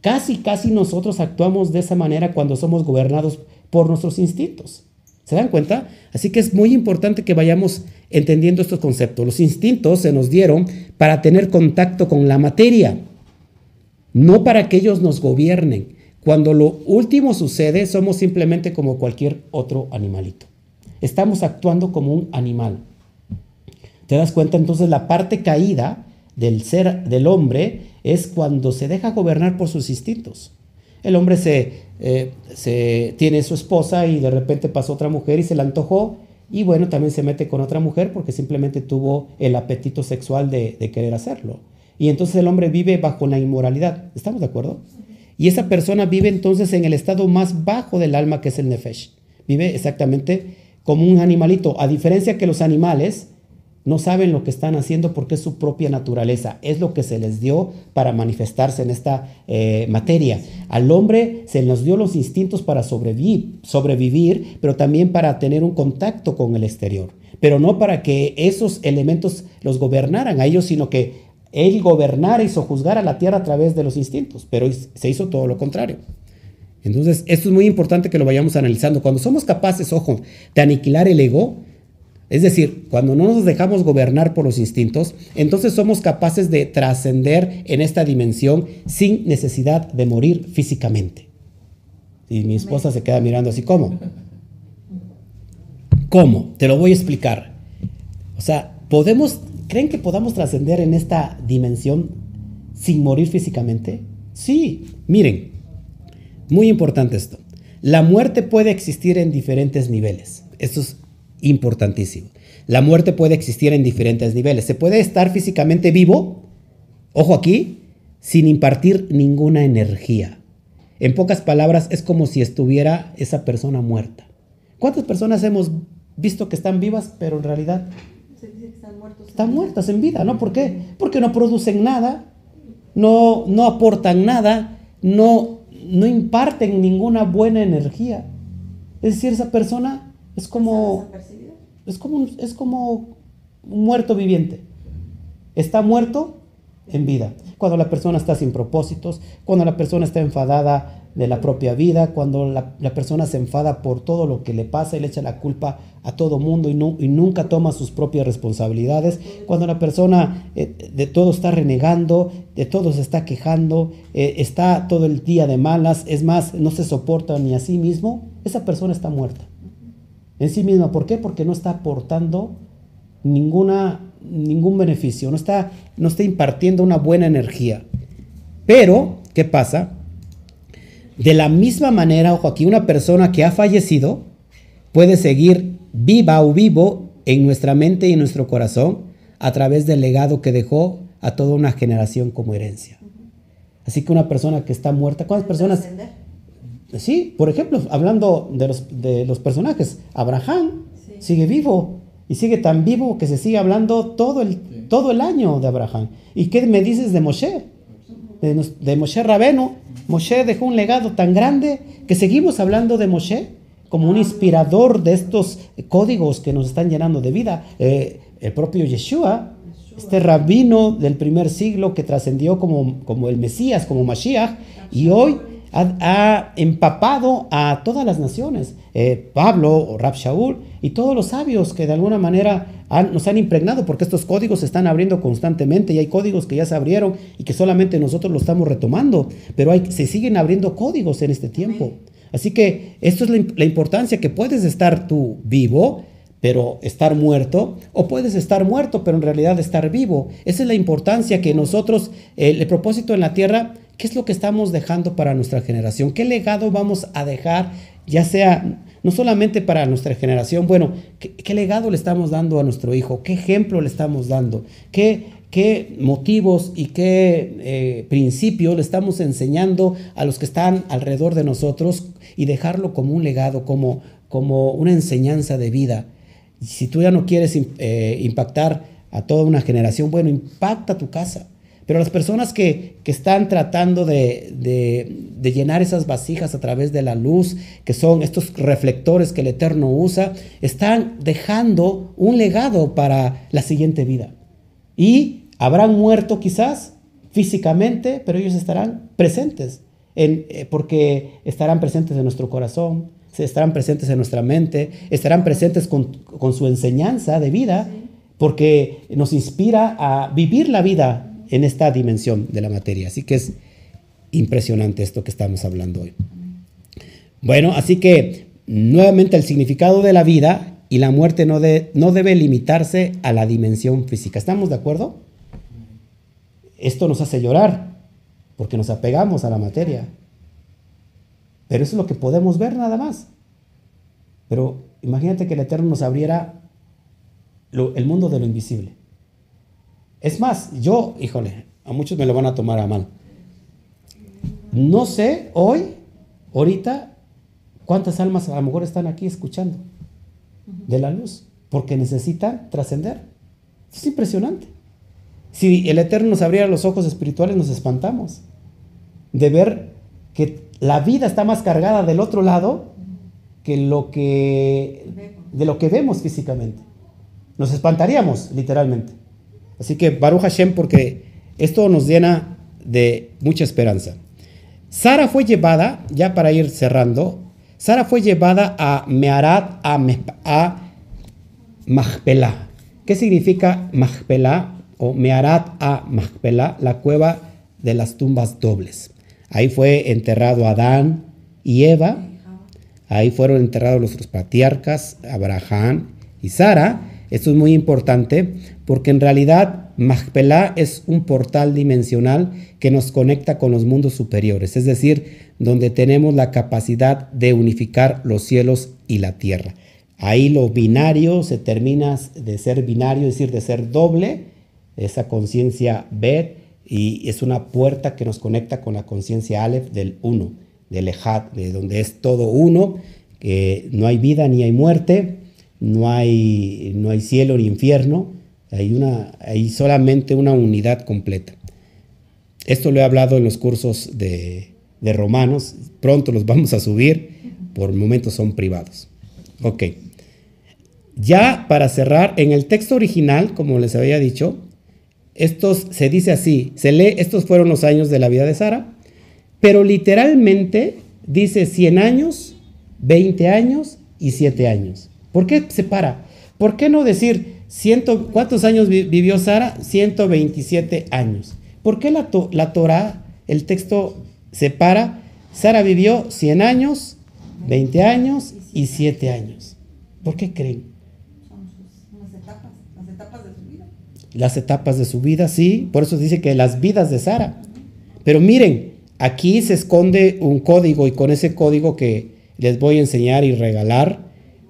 Casi, casi nosotros actuamos de esa manera cuando somos gobernados por nuestros instintos. ¿Se dan cuenta? Así que es muy importante que vayamos entendiendo estos conceptos. Los instintos se nos dieron para tener contacto con la materia, no para que ellos nos gobiernen. Cuando lo último sucede, somos simplemente como cualquier otro animalito. Estamos actuando como un animal. ¿Te das cuenta? Entonces la parte caída del ser del hombre es cuando se deja gobernar por sus instintos. El hombre eh, se, tiene su esposa y de repente pasó otra mujer y se la antojó Y bueno, también se mete con otra mujer porque simplemente tuvo el apetito sexual de, de querer hacerlo. Y entonces el hombre vive bajo la inmoralidad. ¿Estamos de acuerdo? Y esa persona vive entonces en el estado más bajo del alma que es el nefesh. Vive exactamente como un animalito. A diferencia que los animales no saben lo que están haciendo porque es su propia naturaleza. Es lo que se les dio para manifestarse en esta eh, materia. Al hombre se nos dio los instintos para sobrevivir, sobrevivir, pero también para tener un contacto con el exterior. Pero no para que esos elementos los gobernaran a ellos, sino que él gobernara y sojuzgara la tierra a través de los instintos. Pero se hizo todo lo contrario. Entonces, esto es muy importante que lo vayamos analizando. Cuando somos capaces, ojo, de aniquilar el ego, es decir, cuando no nos dejamos gobernar por los instintos, entonces somos capaces de trascender en esta dimensión sin necesidad de morir físicamente. Y mi esposa se queda mirando así, ¿cómo? ¿Cómo? Te lo voy a explicar. O sea, ¿podemos, creen que podamos trascender en esta dimensión sin morir físicamente? Sí, miren, muy importante esto. La muerte puede existir en diferentes niveles. Esto es importantísimo. La muerte puede existir en diferentes niveles. Se puede estar físicamente vivo, ojo aquí, sin impartir ninguna energía. En pocas palabras, es como si estuviera esa persona muerta. ¿Cuántas personas hemos visto que están vivas, pero en realidad están, muertas en vida? ¿No? ¿Por qué? Porque no producen nada, no, no aportan nada, no, no imparten ninguna buena energía. Es decir, esa persona es como es como, es como un muerto viviente. Está muerto en vida. Cuando la persona está sin propósitos, cuando la persona está enfadada de la propia vida, cuando la, persona se enfada por todo lo que le pasa y le echa la culpa a todo mundo y, no, y nunca toma sus propias responsabilidades, cuando la persona eh, de todo está renegando, de todo se está quejando, eh, está todo el día de malas, es más, no se soporta ni a sí mismo, esa persona está muerta en sí misma. ¿Por qué? Porque no está aportando ninguna, ningún beneficio, no está, no está impartiendo una buena energía. Pero, ¿qué pasa? De la misma manera, ojo aquí, una persona que ha fallecido puede seguir viva o vivo en nuestra mente y en nuestro corazón a través del legado que dejó a toda una generación como herencia. Así que una persona que está muerta, ¿cuántas personas? Sí, por ejemplo, hablando de los, de los personajes, Abraham sigue vivo y sigue tan vivo que se sigue hablando todo el, todo el año de Abraham. ¿Y qué me dices de Moshe? De, Moshe Rabeno. Moshe dejó un legado tan grande que seguimos hablando de Moshe como un inspirador de estos códigos que nos están llenando de vida. Eh, el propio Yeshua, este rabino del primer siglo que trascendió como, como el Mesías, como Mashiach, y hoy ha, empapado a todas las naciones. Eh, Pablo o Rab Shaul y todos los sabios que de alguna manera nos han impregnado, porque estos códigos se están abriendo constantemente y hay códigos que ya se abrieron y que solamente nosotros los estamos retomando, pero hay, se siguen abriendo códigos en este tiempo. Así que esto es la, importancia que puedes estar tú vivo, pero estar muerto, o puedes estar muerto, pero en realidad estar vivo. Esa es la importancia que nosotros, eh, el propósito en la tierra ¿Qué es lo que estamos dejando para nuestra generación? ¿Qué legado vamos a dejar, ya sea no solamente para nuestra generación, bueno, ¿qué, legado le estamos dando a nuestro hijo? ¿Qué ejemplo le estamos dando? ¿Qué, qué motivos y qué eh, principios le estamos enseñando a los que están alrededor de nosotros y dejarlo como un legado, como, como una enseñanza de vida? Si tú ya no quieres eh, impactar a toda una generación, bueno, impacta tu casa pero las personas que, están tratando de, llenar esas vasijas a través de la luz, que son estos reflectores que el Eterno usa, están dejando un legado para la siguiente vida. Y habrán muerto quizás físicamente, pero ellos estarán presentes, eh, porque estarán presentes en nuestro corazón, estarán presentes en nuestra mente, estarán presentes con, con su enseñanza de vida, porque nos inspira a vivir la vida en esta dimensión de la materia. Así que es impresionante esto que estamos hablando hoy. Bueno, así que nuevamente el significado de la vida y la muerte no, no debe limitarse a la dimensión física. ¿Estamos de acuerdo? Esto nos hace llorar porque nos apegamos a la materia. Pero eso es lo que podemos ver nada más. Pero imagínate que el Eterno nos abriera el mundo de lo invisible. Es más, yo, híjole, a muchos me lo van a tomar a mal. No sé hoy, ahorita, cuántas almas a lo mejor están aquí escuchando de la luz, porque necesitan trascender. Es impresionante. Si el Eterno nos abriera los ojos espirituales, nos espantamos de ver que la vida está más cargada del otro lado que lo que de lo que vemos físicamente. Nos espantaríamos, literalmente. Así que Baruch Hashem, porque esto nos llena de mucha esperanza. Sara fue llevada, ya para ir cerrando, Sara fue llevada a Mearat a, a Mahpelah. ¿Qué significa Mahpelah o Mearat a Mahpelah? La cueva de las tumbas dobles. Ahí fue enterrado Adán y Eva. Ahí fueron enterrados los patriarcas, Abraham y Sara. Esto es muy importante porque en realidad Mahpelah es un portal dimensional que nos conecta con los mundos superiores, es decir, donde tenemos la capacidad de unificar los cielos y la tierra. Ahí lo binario se termina de ser binario, es decir, de ser doble, esa conciencia Bet, y es una puerta que nos conecta con la conciencia Aleph del uno, del Ejad, de donde es todo uno, que no hay vida ni hay muerte, no hay, no hay cielo ni infierno, hay, una, hay solamente una unidad completa. Esto lo he hablado en los cursos de, de Romanos, pronto los vamos a subir, por momentos son privados. Ok. Ya para cerrar, en el texto original, como les había dicho, estos se dice así, se lee, estos fueron los años de la vida de Sara, pero literalmente dice 100 años, 20 años y 7 años. ¿Por qué se para? ¿Por qué no decir ciento, cuántos años vivió Sara? 127 años. ¿Por qué la, la Torah, el texto separa? Sara vivió 100 años, 20 años y 7 años. ¿Por qué creen? Las etapas de su vida, sí, por eso dice que las vidas de Sara. Pero miren, aquí se esconde un código y con ese código que les voy a enseñar y regalar,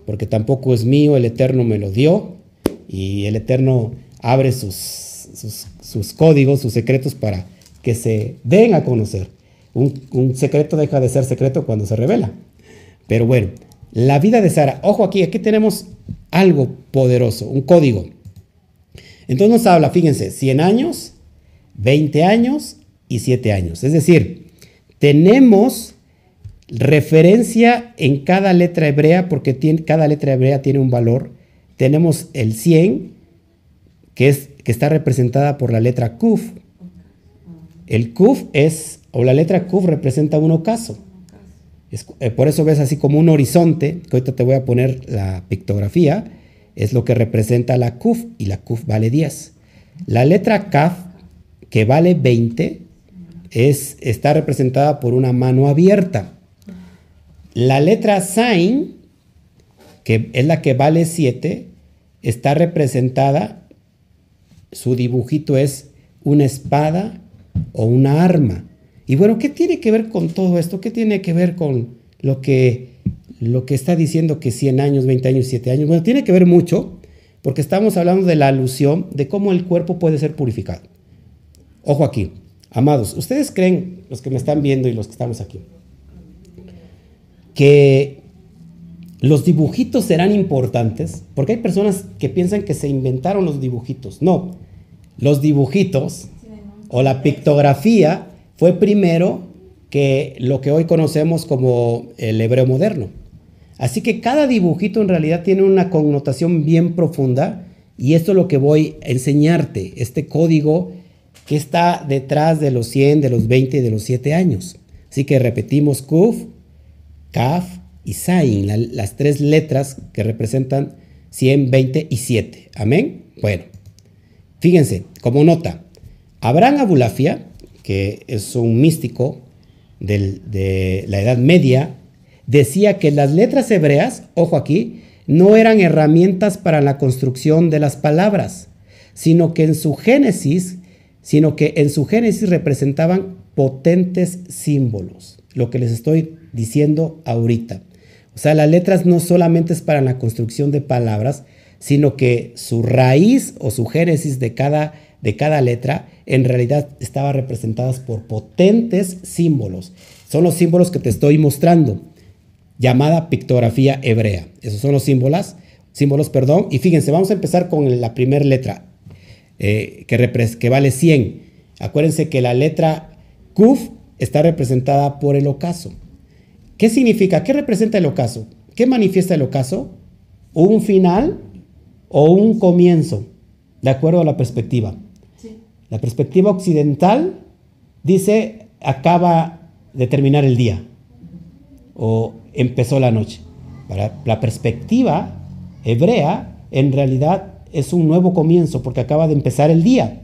porque tampoco es mío, el Eterno me lo dio y el Eterno abre sus, sus, códigos, sus secretos para que se den a conocer. Un, un secreto deja de ser secreto cuando se revela. Pero bueno, la vida de Sara, ojo aquí, aquí tenemos algo poderoso, un código. Entonces nos habla, fíjense, 100 años, 20 años y 7 años. Es decir, tenemos referencia en cada letra hebrea, porque cada letra hebrea tiene un valor. Tenemos el 100, que, es, que está representada por la letra Kuf. El Kuf es, o la letra Kuf representa un ocaso. Eh, por eso ves así como un horizonte, que ahorita te voy a poner la pictografía es lo que representa la Kuf y la Kuf vale 10. La letra Kaf, que vale 20, es, está representada por una mano abierta. La letra Sain, que es la que vale 7, está representada, su dibujito es una espada o una arma. Y bueno, ¿qué tiene que ver con todo esto? ¿Qué tiene que ver con lo que lo que está diciendo que 100 años, 20 años, 7 años, bueno, tiene que ver mucho porque estamos hablando de la alusión de cómo el cuerpo puede ser purificado. Ojo aquí, amados, ¿ustedes creen, los que me están viendo y los que estamos aquí, que los dibujitos serán importantes? Porque hay personas que piensan que se inventaron los dibujitos. No, los dibujitos o la pictografía fue primero que lo que hoy conocemos como el hebreo moderno. Así que cada dibujito en realidad tiene una connotación bien profunda y esto es lo que voy a enseñarte, este código que está detrás de los 100, de los 20 y de los 7 años. Así que repetimos Kuf, Kaf y Sain, las tres letras que representan 100, 20 y 7. Amén. Bueno, fíjense, como nota, Abraham Abulafia, que es un místico de la Edad Media, decía que las letras hebreas, ojo aquí, no eran herramientas para la construcción de las palabras, sino que en su génesis, sino que en su génesis representaban potentes símbolos, lo que les estoy diciendo ahorita. O sea, las letras no solamente es para la construcción de palabras, sino que su raíz o su génesis de cada, de cada letra en realidad estaba representadas por potentes símbolos. Son los símbolos que te estoy mostrando, llamada pictografía hebrea. Esos son los símbolos, símbolos, perdón. Y fíjense, vamos a empezar con la primera letra, eh, que, que vale 100. Acuérdense que la letra Kuf está representada por el ocaso. ¿Qué significa? ¿Qué representa el ocaso? ¿Qué manifiesta el ocaso? ¿Un final o un comienzo? De acuerdo a la perspectiva. La perspectiva occidental dice acaba de terminar el día o empezó la noche. Para la perspectiva hebrea, en realidad es un nuevo comienzo porque acaba de empezar el día.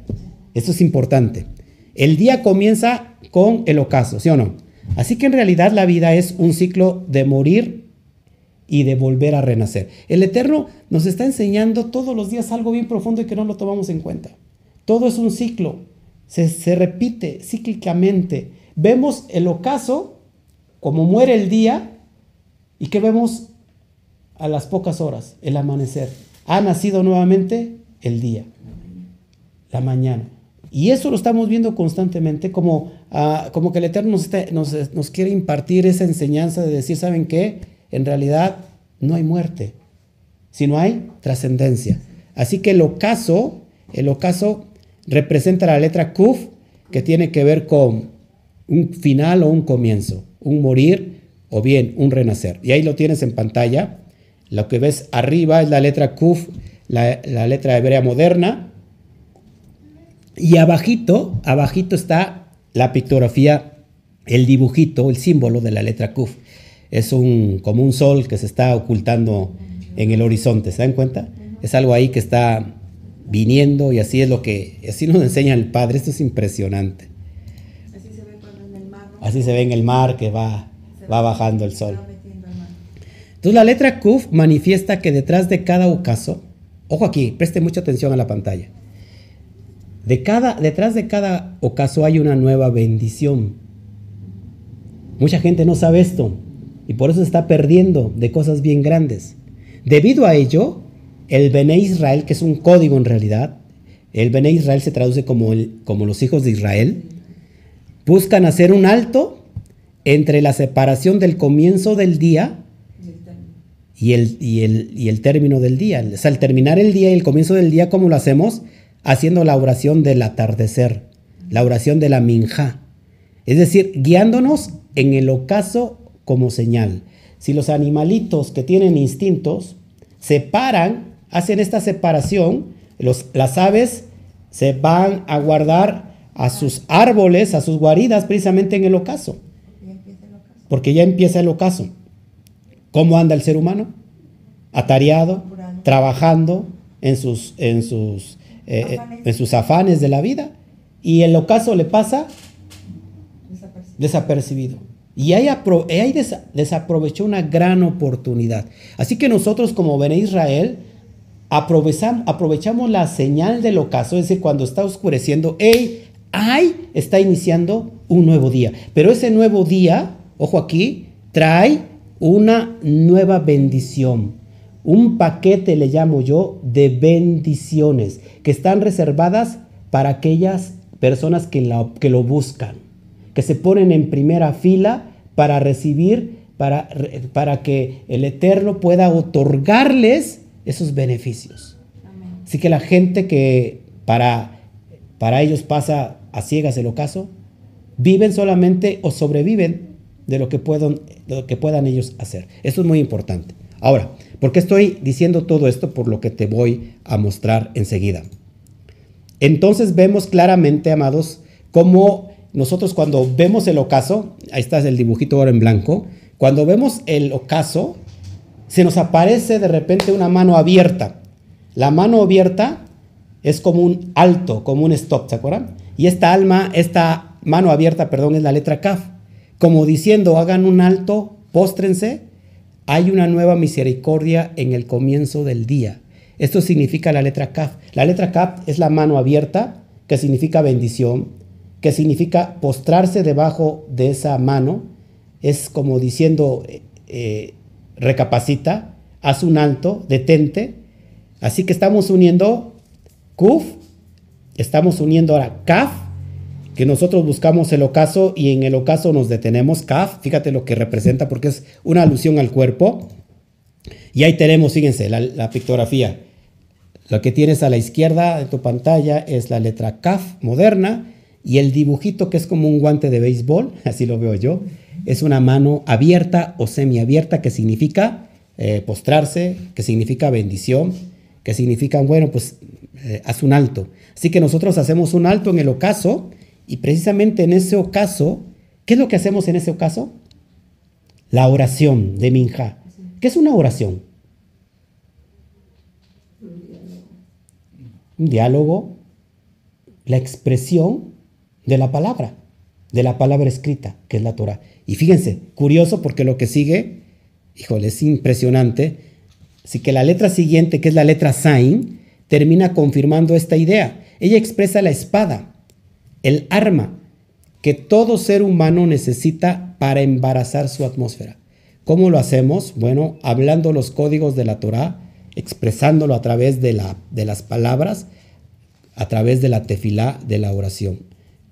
Eso es importante. El día comienza con el ocaso, ¿sí o no? Así que en realidad la vida es un ciclo de morir y de volver a renacer. El Eterno nos está enseñando todos los días algo bien profundo y que no lo tomamos en cuenta. Todo es un ciclo, se, repite cíclicamente. Vemos el ocaso, como muere el día, y que vemos a las pocas horas, el amanecer. Ha nacido nuevamente el día, la mañana. Y eso lo estamos viendo constantemente, como, ah, como que el Eterno nos, nos, quiere impartir esa enseñanza de decir, ¿saben qué? En realidad no hay muerte, sino hay trascendencia. Así que el ocaso, el ocaso representa la letra Kuf, que tiene que ver con un final o un comienzo, un morir o bien un renacer. Y ahí lo tienes en pantalla. Lo que ves arriba es la letra Kuf, la, la letra hebrea moderna, y abajito, abajito está la pictografía, el dibujito, el símbolo de la letra Kuf. Es un, como un sol que se está ocultando en el horizonte, ¿se dan cuenta? Es algo ahí que está viniendo y así es lo que, así nos enseña el Padre, esto es impresionante. Así se ve en el mar. Así se ve en el mar que va, va bajando el sol. Entonces la letra Kuf manifiesta que detrás de cada ocaso, ojo aquí, preste mucha atención a la pantalla, de cada, detrás de cada ocaso hay una nueva bendición. Mucha gente no sabe esto y por eso se está perdiendo de cosas bien grandes. Debido a ello, el Bene Israel, que es un código en realidad, el Bene Israel se traduce como, el, como los hijos de Israel, buscan hacer un alto entre la separación del comienzo del día y el, y el, y el término del día. O sea, al terminar el día y el comienzo del día, ¿cómo lo hacemos? haciendo la oración del atardecer, la oración de la minja. Es decir, guiándonos en el ocaso como señal. Si los animalitos que tienen instintos separan, hacen esta separación, los, las aves se van a guardar a sus árboles, a sus guaridas, precisamente en el ocaso. Porque ya empieza el ocaso. ¿Cómo anda el ser humano? Atareado, trabajando en sus, en sus eh, en sus afanes de la vida. Y el ocaso le pasa desapercibido. Y ahí, ahí desaprovechó una gran oportunidad. Así que nosotros como Bene Israel aprovechamos, aprovechamos la señal del ocaso, es decir, cuando está oscureciendo, hey, ahí está iniciando un nuevo día. Pero ese nuevo día, ojo aquí, trae una nueva bendición un paquete, le llamo yo, de bendiciones que están reservadas para aquellas personas que, que lo buscan, que se ponen en primera fila para recibir, para, para que el Eterno pueda otorgarles esos beneficios. Así que la gente que para, para ellos pasa a ciegas el ocaso, viven solamente o sobreviven de lo que, puedan, lo que puedan ellos hacer. Eso es muy importante. Ahora, ¿por qué estoy diciendo todo esto? Por lo que te voy a mostrar enseguida. Entonces vemos claramente, amados, cómo nosotros cuando vemos el ocaso, ahí está el dibujito ahora en blanco, cuando vemos el ocaso, se nos aparece de repente una mano abierta. La mano abierta es como un alto, como un stop, ¿se acuerdan? Y esta alma, esta mano abierta, perdón, es la letra Kaf. Como diciendo, hagan un alto, póstrense hay una nueva misericordia en el comienzo del día. Esto significa la letra Kaf. La letra Kaf es la mano abierta, que significa bendición, que significa postrarse debajo de esa mano. Es como diciendo, eh, recapacita, haz un alto, detente. Así que estamos uniendo Kuf, estamos uniendo ahora Kaf, que nosotros buscamos el ocaso y en el ocaso nos detenemos. Kaf, fíjate lo que representa porque es una alusión al cuerpo. Y ahí tenemos, fíjense, la, pictografía. Lo que tienes a la izquierda de tu pantalla es la letra Kaf moderna y el dibujito que es como un guante de béisbol, así lo veo yo, es una mano abierta o semiabierta que significa eh, postrarse, que significa bendición, que significa, bueno, pues eh, haz un alto. Así que nosotros hacemos un alto en el ocaso y precisamente en ese ocaso, ¿qué es lo que hacemos en ese ocaso? La oración de Minja. ¿Qué es una oración? Un diálogo, la expresión de la palabra, de la palabra escrita, que es la Torah. Y fíjense, curioso porque lo que sigue, híjole, es impresionante. Así que la letra siguiente, que es la letra Sain, termina confirmando esta idea. Ella expresa la espada, el arma que todo ser humano necesita para embarazar su atmósfera. ¿Cómo lo hacemos? Bueno, hablando los códigos de la Torah, expresándolo a través de, la, de las palabras, a través de la tefilá, de la oración.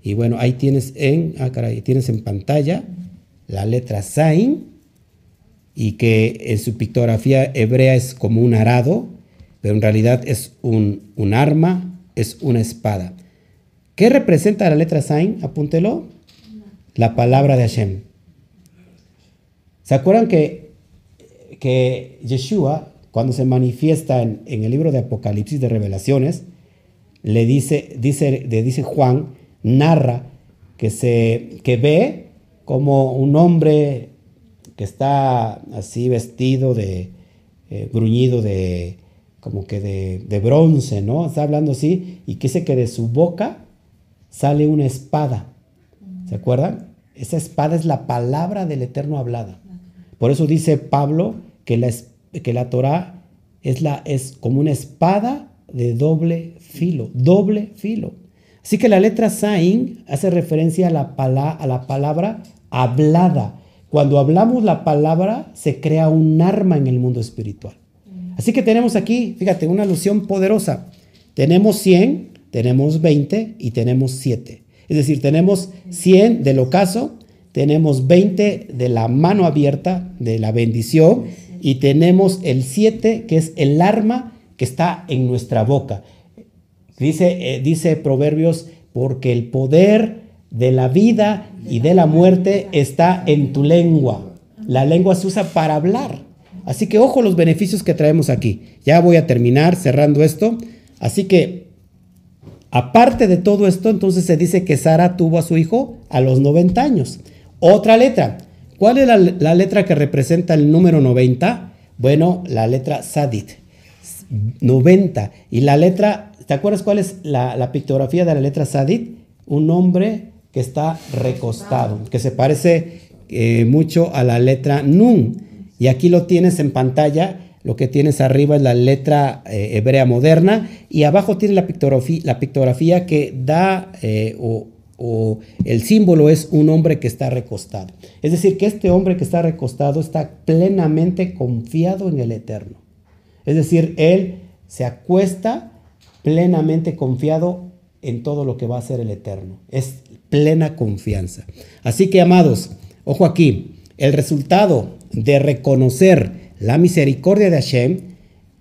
Y bueno, ahí tienes en, ah, tienes en pantalla la letra Zain, y que en su pictografía hebrea es como un arado, pero en realidad es un, un arma, es una espada. ¿Qué representa la letra Zain? Apúntelo. La palabra de Hashem. ¿Se acuerdan que, que Yeshua, cuando se manifiesta en, en, el libro de Apocalipsis de Revelaciones, le dice, dice, dice Juan, narra que, se, que ve como un hombre que está así vestido de, eh, bruñido de, como que de, bronce, ¿no? Está hablando así y que dice que de su boca sale una espada. ¿Se acuerdan? Esa espada es la palabra del Eterno hablada. Por eso dice Pablo que la, que la Torah es, la, es como una espada de doble filo, doble filo. Así que la letra Sain hace referencia a la, a la palabra hablada. Cuando hablamos la palabra, se crea un arma en el mundo espiritual. Así que tenemos aquí, fíjate, una alusión poderosa. Tenemos 100, tenemos 20 y tenemos 7. Es decir, tenemos 100 del ocaso, tenemos 20 de la mano abierta, de la bendición, y tenemos el 7, que es el arma que está en nuestra boca. Dice, eh, dice Proverbios, porque el poder de la vida y de la muerte está en tu lengua. La lengua se usa para hablar. Así que ojo los beneficios que traemos aquí. Ya voy a terminar cerrando esto. Así que, aparte de todo esto, entonces se dice que Sara tuvo a su hijo a los 90 años. Otra letra. ¿Cuál es la, letra que representa el número 90? Bueno, la letra Sadit. 90. Y la letra, ¿te acuerdas cuál es la, pictografía de la letra Sadit? Un hombre que está recostado, que se parece eh, mucho a la letra Nun. Y aquí lo tienes en pantalla, lo que tienes arriba es la letra eh, hebrea moderna y abajo tienes la pictografía, la pictografía que da eh, o, o el símbolo es un hombre que está recostado. Es decir, que este hombre que está recostado está plenamente confiado en el Eterno. Es decir, él se acuesta plenamente confiado en todo lo que va a ser el Eterno. Es plena confianza. Así que, amados, ojo aquí, el resultado de reconocer la misericordia de Hashem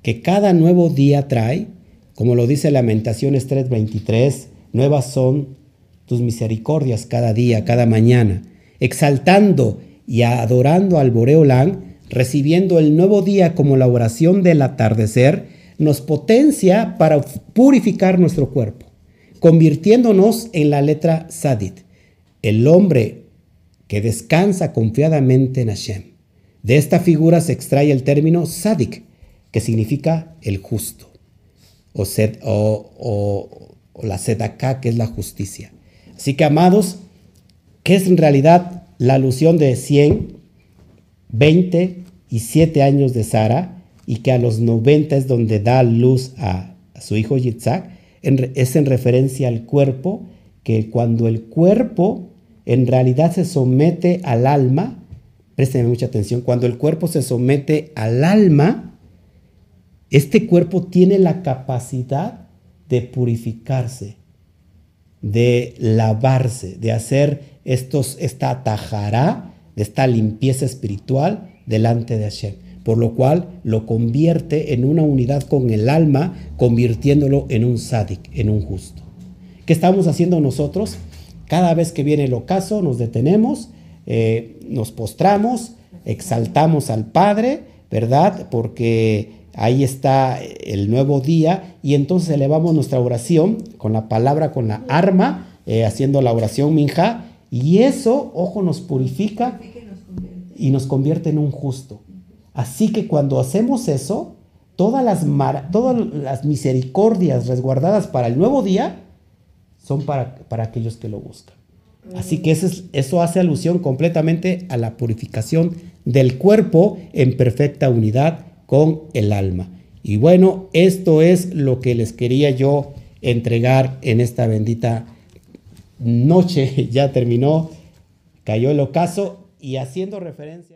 que cada nuevo día trae, como lo dice Lamentaciones 3:23, nuevas son tus misericordias cada día, cada mañana, exaltando y adorando al Boreolán, recibiendo el nuevo día como la oración del atardecer, nos potencia para purificar nuestro cuerpo convirtiéndonos en la letra Sadit, el hombre que descansa confiadamente en Hashem. De esta figura se extrae el término Sadik, que significa el justo, o, o, o, la Sedaká, que es la justicia. Así que, amados, ¿qué es en realidad la alusión de 100, 20 y 7 años de Sara, y que a los 90 es donde da luz a su hijo Yitzhak? es en referencia al cuerpo, que cuando el cuerpo en realidad se somete al alma, Présteme mucha atención. Cuando el cuerpo se somete al alma, este cuerpo tiene la capacidad de purificarse, de lavarse, de hacer estos, esta tajará, de esta limpieza espiritual delante de Hashem. Por lo cual lo convierte en una unidad con el alma, convirtiéndolo en un sádic, en un justo. ¿Qué estamos haciendo nosotros? Cada vez que viene el ocaso, nos detenemos, eh, nos postramos, exaltamos al Padre, ¿verdad? Porque ahí está el nuevo día y entonces elevamos nuestra oración con la palabra, con la arma, eh, haciendo la oración minja y eso, ojo, nos purifica y nos convierte en un justo. Así que cuando hacemos eso, todas las, misericordias resguardadas para el nuevo día son para aquellos que lo buscan. Así que eso, hace alusión completamente a la purificación del cuerpo en perfecta unidad con el alma. Y bueno, esto es lo que les quería yo entregar en esta bendita noche. Ya terminó, cayó el ocaso y haciendo referencia.